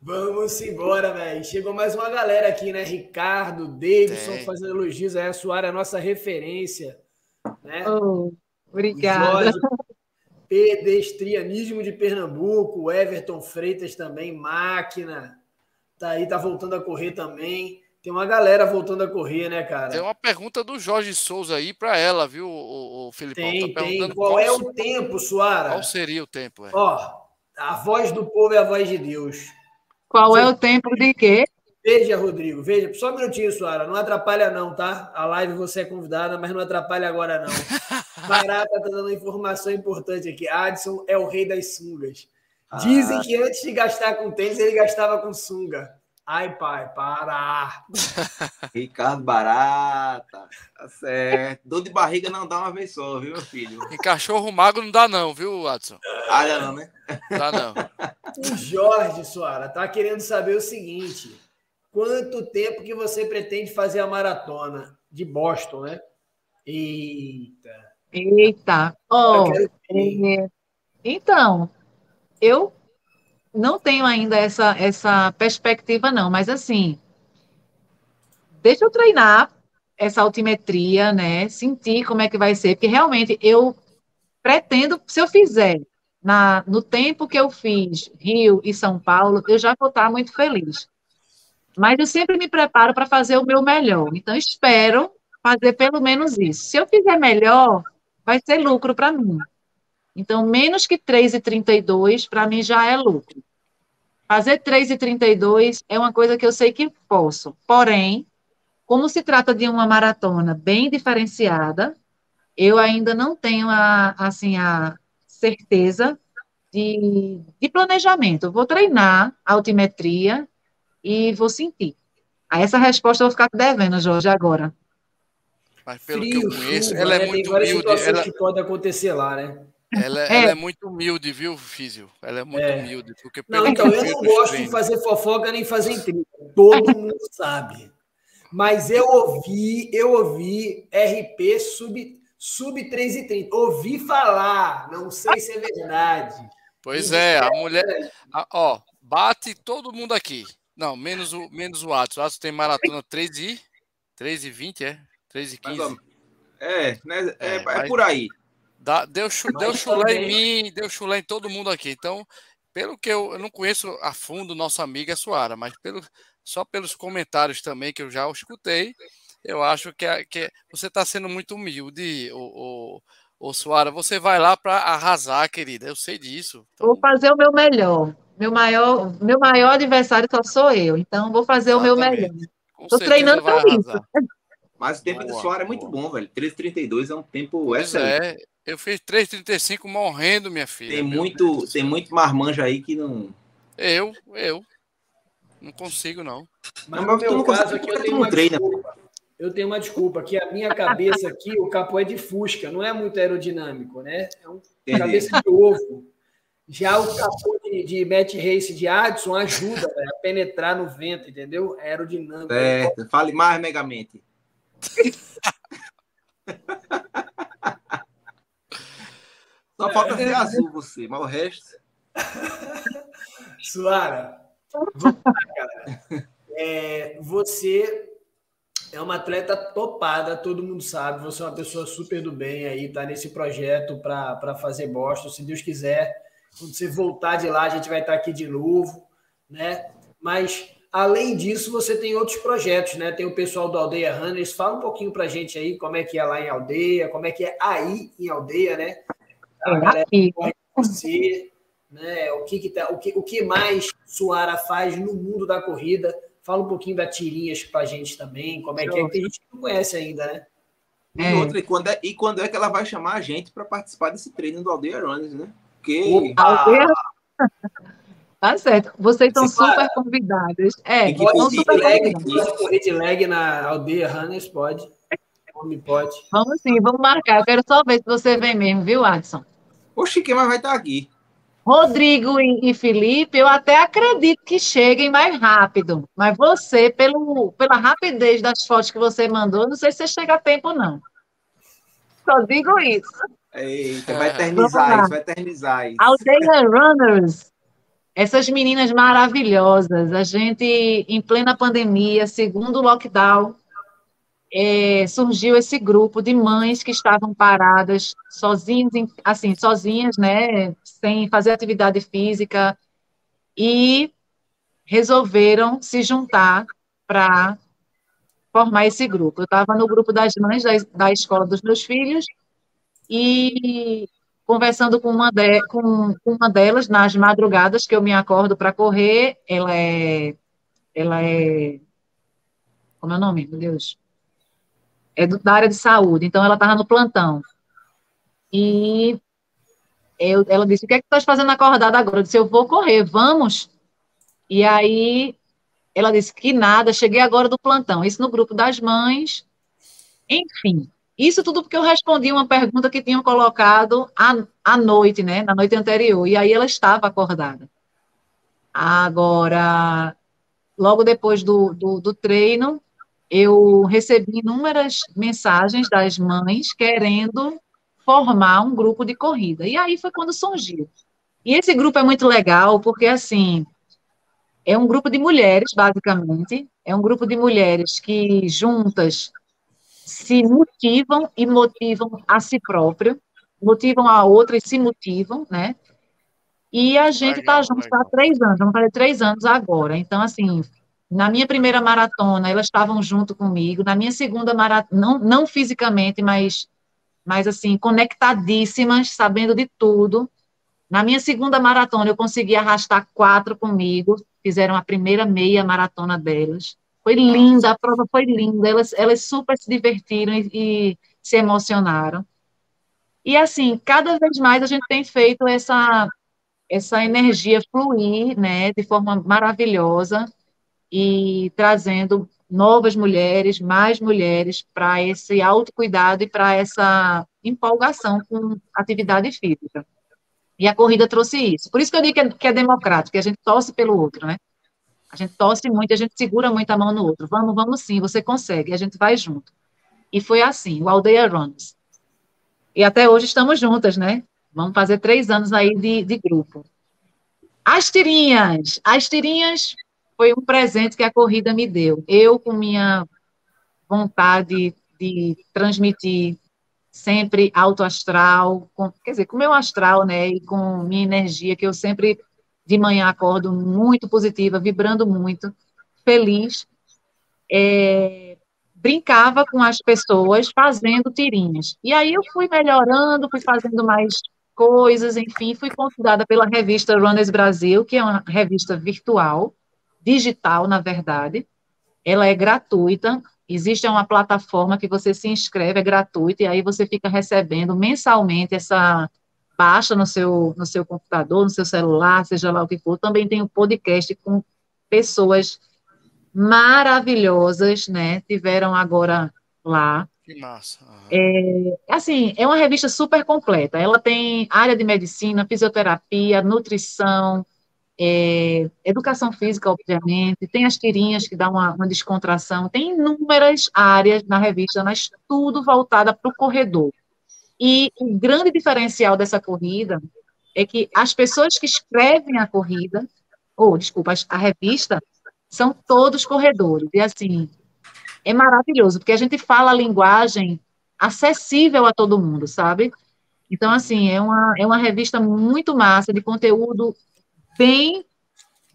Vamos embora, velho. Chegou mais uma galera aqui, né? Ricardo, Davidson Tem. fazendo elogios aí. A Suara é a nossa referência. Né? Oh, obrigada. pedestrianismo de Pernambuco. Everton Freitas também, máquina. Tá aí, tá voltando a correr também. Tem uma galera voltando a correr, né, cara? Tem uma pergunta do Jorge Souza aí para ela, viu, o, o? Tem, tá tem. Qual, qual, é o tempo, Suara? Qual seria o tempo? É? Ó, a voz do povo é a voz de Deus. Qual Você... é o tempo de quê? Veja, Rodrigo, veja. Só um minutinho, Suara. Não atrapalha, não, tá? A live você é convidada, mas não atrapalha agora, não. Barata tá dando uma informação importante aqui. Adson é o rei das sungas. Dizem ah. que antes de gastar com tênis, ele gastava com sunga. Ai, pai, para! Ricardo Barata, tá certo. Dor de barriga não dá uma vez só, viu, meu filho? Em cachorro magro não dá, não, viu, Watson? Ah, não, né? Dá não. O Jorge Soara tá querendo saber o seguinte: quanto tempo que você pretende fazer a maratona de Boston, né? Eita! Eita! Oh, é... Então, eu não tenho ainda essa, essa perspectiva, não, mas assim, deixa eu treinar essa altimetria, né? Sentir como é que vai ser, porque realmente eu pretendo, se eu fizer na, no tempo que eu fiz Rio e São Paulo, eu já vou estar muito feliz. Mas eu sempre me preparo para fazer o meu melhor. Então, espero fazer pelo menos isso. Se eu fizer melhor, vai ser lucro para mim. Então, menos que 3,32 para mim já é lucro. Fazer 3,32 é uma coisa que eu sei que posso. Porém, como se trata de uma maratona bem diferenciada, eu ainda não tenho a, assim, a certeza de, de planejamento. Eu vou treinar altimetria e vou sentir. A essa resposta eu vou ficar devendo, Jorge, agora. Mas pelo Frio, que eu conheço, chuva, ela é né? muito humilde. Ela... que pode acontecer lá, né? Ela é. ela é. muito humilde, viu, Físio? Ela é muito é. humilde. Porque não, então, eu não gosto de fazer fofoca nem fazer intriga. Todo mundo sabe. Mas eu ouvi, eu ouvi RP sub, sub 3,30. Ouvi falar, não sei se é verdade. Pois é, a mulher. A, ó, bate todo mundo aqui. Não, menos o, menos o Atos. O Atos tem maratona 3 e, 3 e 20, é? 3 e 15. É, né, é, é, é por aí. Dá, deu, deu chulé em mim, deu chulé em todo mundo aqui. Então, pelo que eu, eu não conheço a fundo nossa amiga Suara, mas pelo, só pelos comentários também que eu já escutei, eu acho que, que você está sendo muito humilde, o, o, o Suara. Você vai lá para arrasar, querida. Eu sei disso. Então... Vou fazer o meu melhor. Meu maior, meu maior adversário só sou eu. Então, vou fazer Exatamente. o meu melhor. Estou treinando para isso. Mas o tempo boa, da Suara é muito bom, velho. 3,32 é um tempo pois excelente. É. Eu fiz 3,35 morrendo, minha filha. Tem muito, Deus. tem muito marmanja aí que não. Eu, eu. Não consigo, não. Mas no meu caso aqui eu tenho uma treina. desculpa. Eu tenho uma desculpa, que a minha cabeça aqui, o capô é de fusca, não é muito aerodinâmico, né? É uma cabeça de ovo. Já o capô de, de Matt Race de Adson ajuda né, a penetrar no vento, entendeu? É aerodinâmico. Certo. Fale mais, Megamente. Só falta ser azul você, mas o resto. Suara, vamos lá, cara. É, você é uma atleta topada, todo mundo sabe. Você é uma pessoa super do bem aí, tá nesse projeto para fazer Boston. Se Deus quiser, quando você voltar de lá, a gente vai estar aqui de novo, né? Mas Além disso, você tem outros projetos, né? Tem o pessoal do Aldeia Runners. Fala um pouquinho pra gente aí como é que é lá em Aldeia, como é que é aí em Aldeia, né? A galera você, né? O que, que tá, o que, o que mais Suara faz no mundo da corrida? Fala um pouquinho da tirinhas pra gente também, como é que é que a gente não conhece ainda, né? E, é. outra, e, quando é, e quando é que ela vai chamar a gente para participar desse treino do Aldeia Runners, né? Porque. Aldeia... Tá certo. Vocês estão super convidados. É, estão super convidados. correr de leg na aldeia Runners, pode. Homem pode. Vamos sim, vamos marcar. Eu quero só ver se você vem mesmo, viu, Adson? Oxi, quem mais vai estar aqui? Rodrigo e, e, Felipe, eu até acredito que cheguem mais rápido. Mas você, pelo, pela rapidez das fotos que você mandou, não sei se você chega a tempo, não. Só digo isso. Eita, vai eternizar isso, vai eternizar isso. Aldeia Runners essas meninas maravilhosas, a gente, em plena pandemia, segundo lockdown, é, surgiu esse grupo de mães que estavam paradas, sozinhas, assim, sozinhas, né, sem fazer atividade física, e resolveram se juntar para formar esse grupo. Eu estava no grupo das mães da, da escola dos meus filhos, e conversando com uma, de, com uma delas nas madrugadas que eu me acordo para correr, ela é, ela é, como é o nome, meu Deus? É do, da área de saúde, então ela estava no plantão. E eu, ela disse, o que é que tu estás fazendo acordada agora? Eu disse, eu vou correr, vamos? E aí ela disse que nada, cheguei agora do plantão. Isso no grupo das mães. Enfim, isso tudo porque eu respondi uma pergunta que tinham colocado à, à noite, né? Na noite anterior. E aí ela estava acordada. Agora, logo depois do, do, do treino, eu recebi inúmeras mensagens das mães querendo formar um grupo de corrida. E aí foi quando surgiu. E esse grupo é muito legal, porque, assim, é um grupo de mulheres, basicamente, é um grupo de mulheres que juntas se motivam e motivam a si próprio, motivam a outra e se motivam, né? E a gente está junto há três anos, vamos fazer três anos agora. Então, assim, na minha primeira maratona, elas estavam junto comigo. Na minha segunda maratona, não, não fisicamente, mas, mas, assim, conectadíssimas, sabendo de tudo. Na minha segunda maratona, eu consegui arrastar quatro comigo, fizeram a primeira meia maratona delas. Foi linda, a prova foi linda, elas, elas super se divertiram e, e se emocionaram. E assim, cada vez mais a gente tem feito essa essa energia fluir, né, de forma maravilhosa e trazendo novas mulheres, mais mulheres para esse autocuidado e para essa empolgação com atividade física. E a corrida trouxe isso. Por isso que eu digo que é, que é democrático, que a gente torce pelo outro, né? A gente torce muito, a gente segura muito a mão no outro. Vamos, vamos sim, você consegue, a gente vai junto. E foi assim, o Aldeia Runs. E até hoje estamos juntas, né? Vamos fazer três anos aí de, de grupo. As tirinhas. As tirinhas foi um presente que a corrida me deu. Eu, com minha vontade de transmitir sempre alto astral, com, quer dizer, com meu astral, né, e com minha energia, que eu sempre de manhã acordo muito positiva, vibrando muito, feliz. É, brincava com as pessoas fazendo tirinhas. E aí eu fui melhorando, fui fazendo mais coisas, enfim, fui convidada pela revista Runners Brasil, que é uma revista virtual, digital, na verdade. Ela é gratuita, existe uma plataforma que você se inscreve, é gratuita, e aí você fica recebendo mensalmente essa baixa no seu, no seu computador, no seu celular, seja lá o que for. Também tem um podcast com pessoas maravilhosas, né? Tiveram agora lá. Que massa. É, assim, é uma revista super completa. Ela tem área de medicina, fisioterapia, nutrição, é, educação física, obviamente, tem as tirinhas que dão uma, uma descontração, tem inúmeras áreas na revista, mas tudo voltada para o corredor. E o grande diferencial dessa corrida é que as pessoas que escrevem a corrida, ou, desculpa, a revista, são todos corredores. E, assim, é maravilhoso, porque a gente fala a linguagem acessível a todo mundo, sabe? Então, assim, é uma, é uma revista muito massa, de conteúdo bem,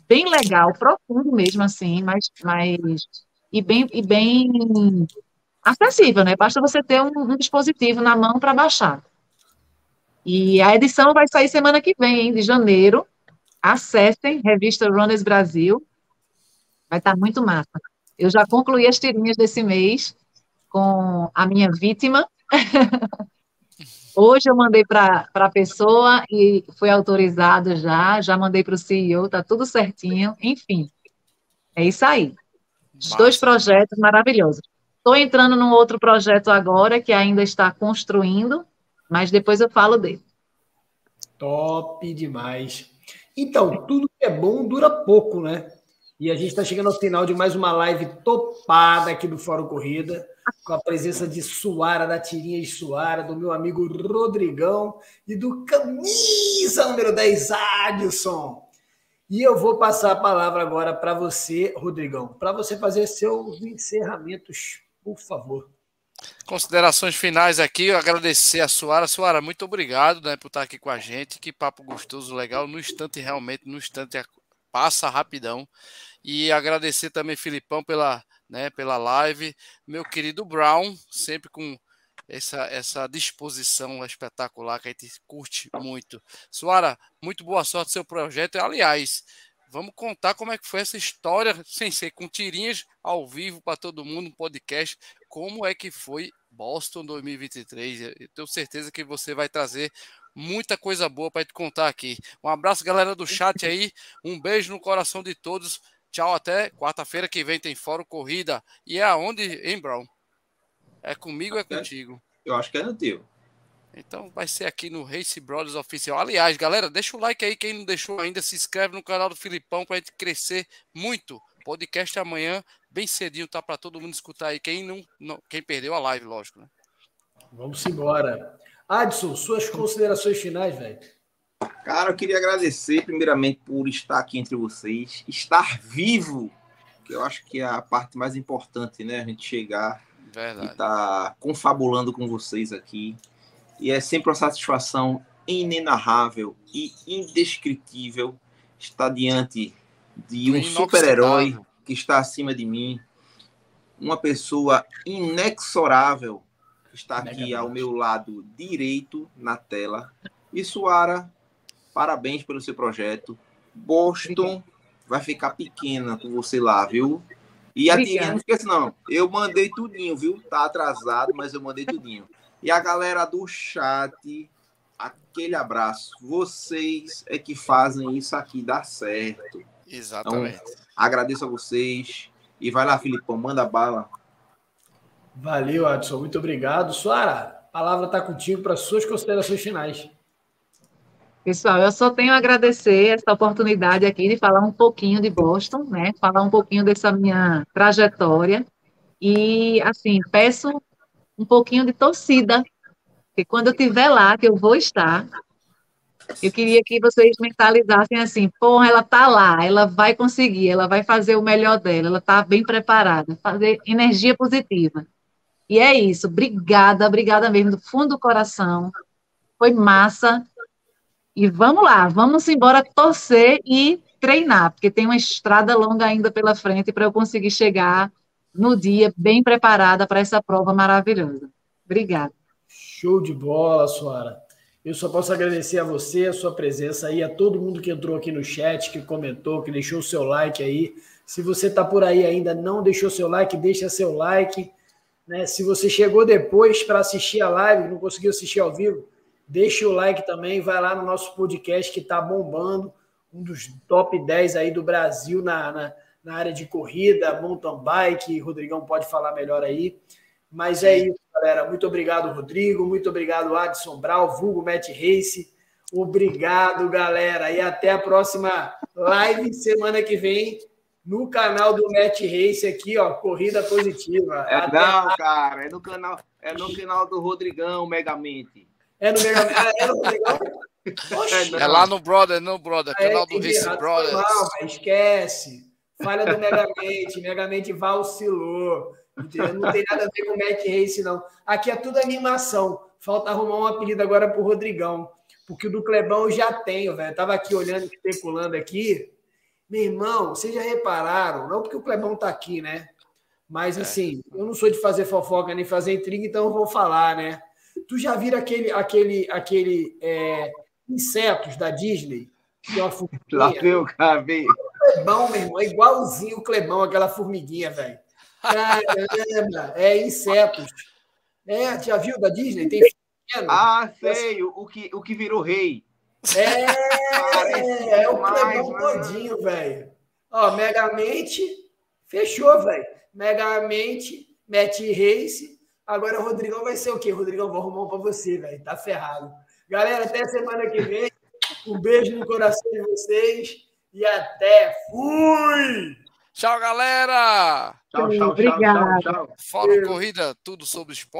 bem legal, profundo mesmo, assim, mas, mas e bem, e bem acessível, né? Basta você ter um, um dispositivo na mão para baixar. E a edição vai sair semana que vem, hein, de janeiro. Acessem, revista Runners Brasil. Vai estar tá muito massa. Eu já concluí as tirinhas desse mês com a minha vítima. Hoje eu mandei para a pessoa e foi autorizado já, já mandei para o CEO, tá tudo certinho, enfim. É isso aí. Os dois projetos maravilhosos. Estou entrando num outro projeto agora que ainda está construindo, mas depois eu falo dele. Top demais. Então, tudo que é bom dura pouco, né? E a gente está chegando ao final de mais uma live topada aqui do Fórum Corrida, com a presença de Suara, da Tirinha de Suara, do meu amigo Rodrigão e do camisa número 10, Adilson. E eu vou passar a palavra agora para você, Rodrigão, para você fazer seus encerramentos, por favor. Considerações finais aqui, eu agradecer a Suara. Suara, muito obrigado né, por estar aqui com a gente. Que papo gostoso, legal. No instante, realmente, no instante, passa rapidão. E agradecer também, Filipão, pela, né, pela live. Meu querido Brown, sempre com essa, essa disposição espetacular que a gente curte muito. Suara, muito boa sorte no seu projeto. Aliás, vamos contar como é que foi essa história, sem ser com tirinhas ao vivo para todo mundo, um podcast. Como é que foi Boston 2023? Eu tenho certeza que você vai trazer muita coisa boa para te contar aqui. Um abraço, galera do chat aí. Um beijo no coração de todos. Tchau, até quarta-feira que vem tem Fórum Corrida. E é aonde, hein, Brown? É comigo ou é contigo? Eu acho que é no teu. Então vai ser aqui no Race Brothers Oficial. Aliás, galera, deixa o like aí. Quem não deixou ainda, se inscreve no canal do Filipão para a gente crescer muito. Podcast amanhã, bem cedinho, tá para todo mundo escutar aí. Quem não, não, quem perdeu a live, lógico, né? Vamos embora. Adson, suas considerações finais, velho. Cara, eu queria agradecer primeiramente por estar aqui entre vocês, estar vivo, que eu acho que é a parte mais importante, né? A gente chegar Verdade. e estar tá confabulando com vocês aqui. E é sempre uma satisfação inenarrável e indescritível estar diante de um super-herói que está acima de mim, uma pessoa inexorável que está aqui ao meu lado direito na tela. E Suara, Parabéns pelo seu projeto. Boston vai ficar pequena com você lá, viu? E a Tia, não esquece não. Eu mandei tudinho, viu? Tá atrasado, mas eu mandei tudinho. E a galera do chat, aquele abraço. Vocês é que fazem isso aqui dar certo. Exatamente. Então, agradeço a vocês. E vai lá, Filipão, manda bala. Valeu, Adson. Muito obrigado. Suara, a palavra está contigo para suas considerações finais. Pessoal, eu só tenho a agradecer essa oportunidade aqui de falar um pouquinho de Boston, né? Falar um pouquinho dessa minha trajetória. E, assim, peço um pouquinho de torcida, que quando eu estiver lá, que eu vou estar, eu queria que vocês mentalizassem assim, porra, ela tá lá, ela vai conseguir, ela vai fazer o melhor dela, ela tá bem preparada, fazer energia positiva. E é isso, obrigada, obrigada mesmo, do fundo do coração. Foi massa, e vamos lá, vamos embora torcer e treinar, porque tem uma estrada longa ainda pela frente para eu conseguir chegar no dia bem preparada para essa prova maravilhosa. Obrigada. Show de bola, Suara. Eu só posso agradecer a você, a sua presença aí, a todo mundo que entrou aqui no chat, que comentou, que deixou o seu like aí. Se você está por aí ainda não deixou seu like, deixa seu like. Né? Se você chegou depois para assistir a live, não conseguiu assistir ao vivo, Deixe o like também, vai lá no nosso podcast que está bombando, um dos top 10 aí do Brasil na, na, na, área de corrida, mountain bike. Rodrigão pode falar melhor aí. Mas é isso, galera. Muito obrigado, Rodrigo. Muito obrigado, Adson Brau, vulgo Matt Race. Obrigado, galera. E até a próxima live semana que vem no canal do Matt Race aqui, ó, Corrida Positiva. É, não, cara, é no canal, é no canal do Rodrigão Megamente. É no Mega ah, é no Mega é, é, lá no Brother, no Brother, é, canal do Race Brothers. Mal, esquece. Falha do Megamente, Megamente vacilou. Não tem nada a ver com o Mac Race, não. Aqui é tudo animação. Falta arrumar um apelido agora pro Rodrigão. Porque o do Clebão eu já tenho, velho. Tava aqui olhando, especulando aqui. Meu irmão, vocês já repararam, não porque o Clebão tá aqui, né? Mas assim, eu não sou de fazer fofoca nem fazer intriga, então eu vou falar, né? Tu já viram aquele, aquele, aquele é, insetos da Disney? Que é uma Lá veio o cara, veio. Clebão, meu irmão, é igualzinho o Clebão, aquela formiguinha, velho. Caramba, é insetos. É, já viu da Disney? Tem pequeno. Ah, sei, o que, o que virou rei. É, Parece é o Clebão todinho, velho. Ó, Megamente, fechou, velho. Megamente, Matt Race. Agora o Rodrigão vai ser o quê? Rodrigão, vou arrumar um pra você, velho. Tá ferrado. Galera, até semana que vem. Um beijo no coração de vocês. E até. Fui! Tchau, galera! Tchau, tchau, tchau, Obrigada. tchau, tchau. Fórum Corrida, tudo sobre esporte.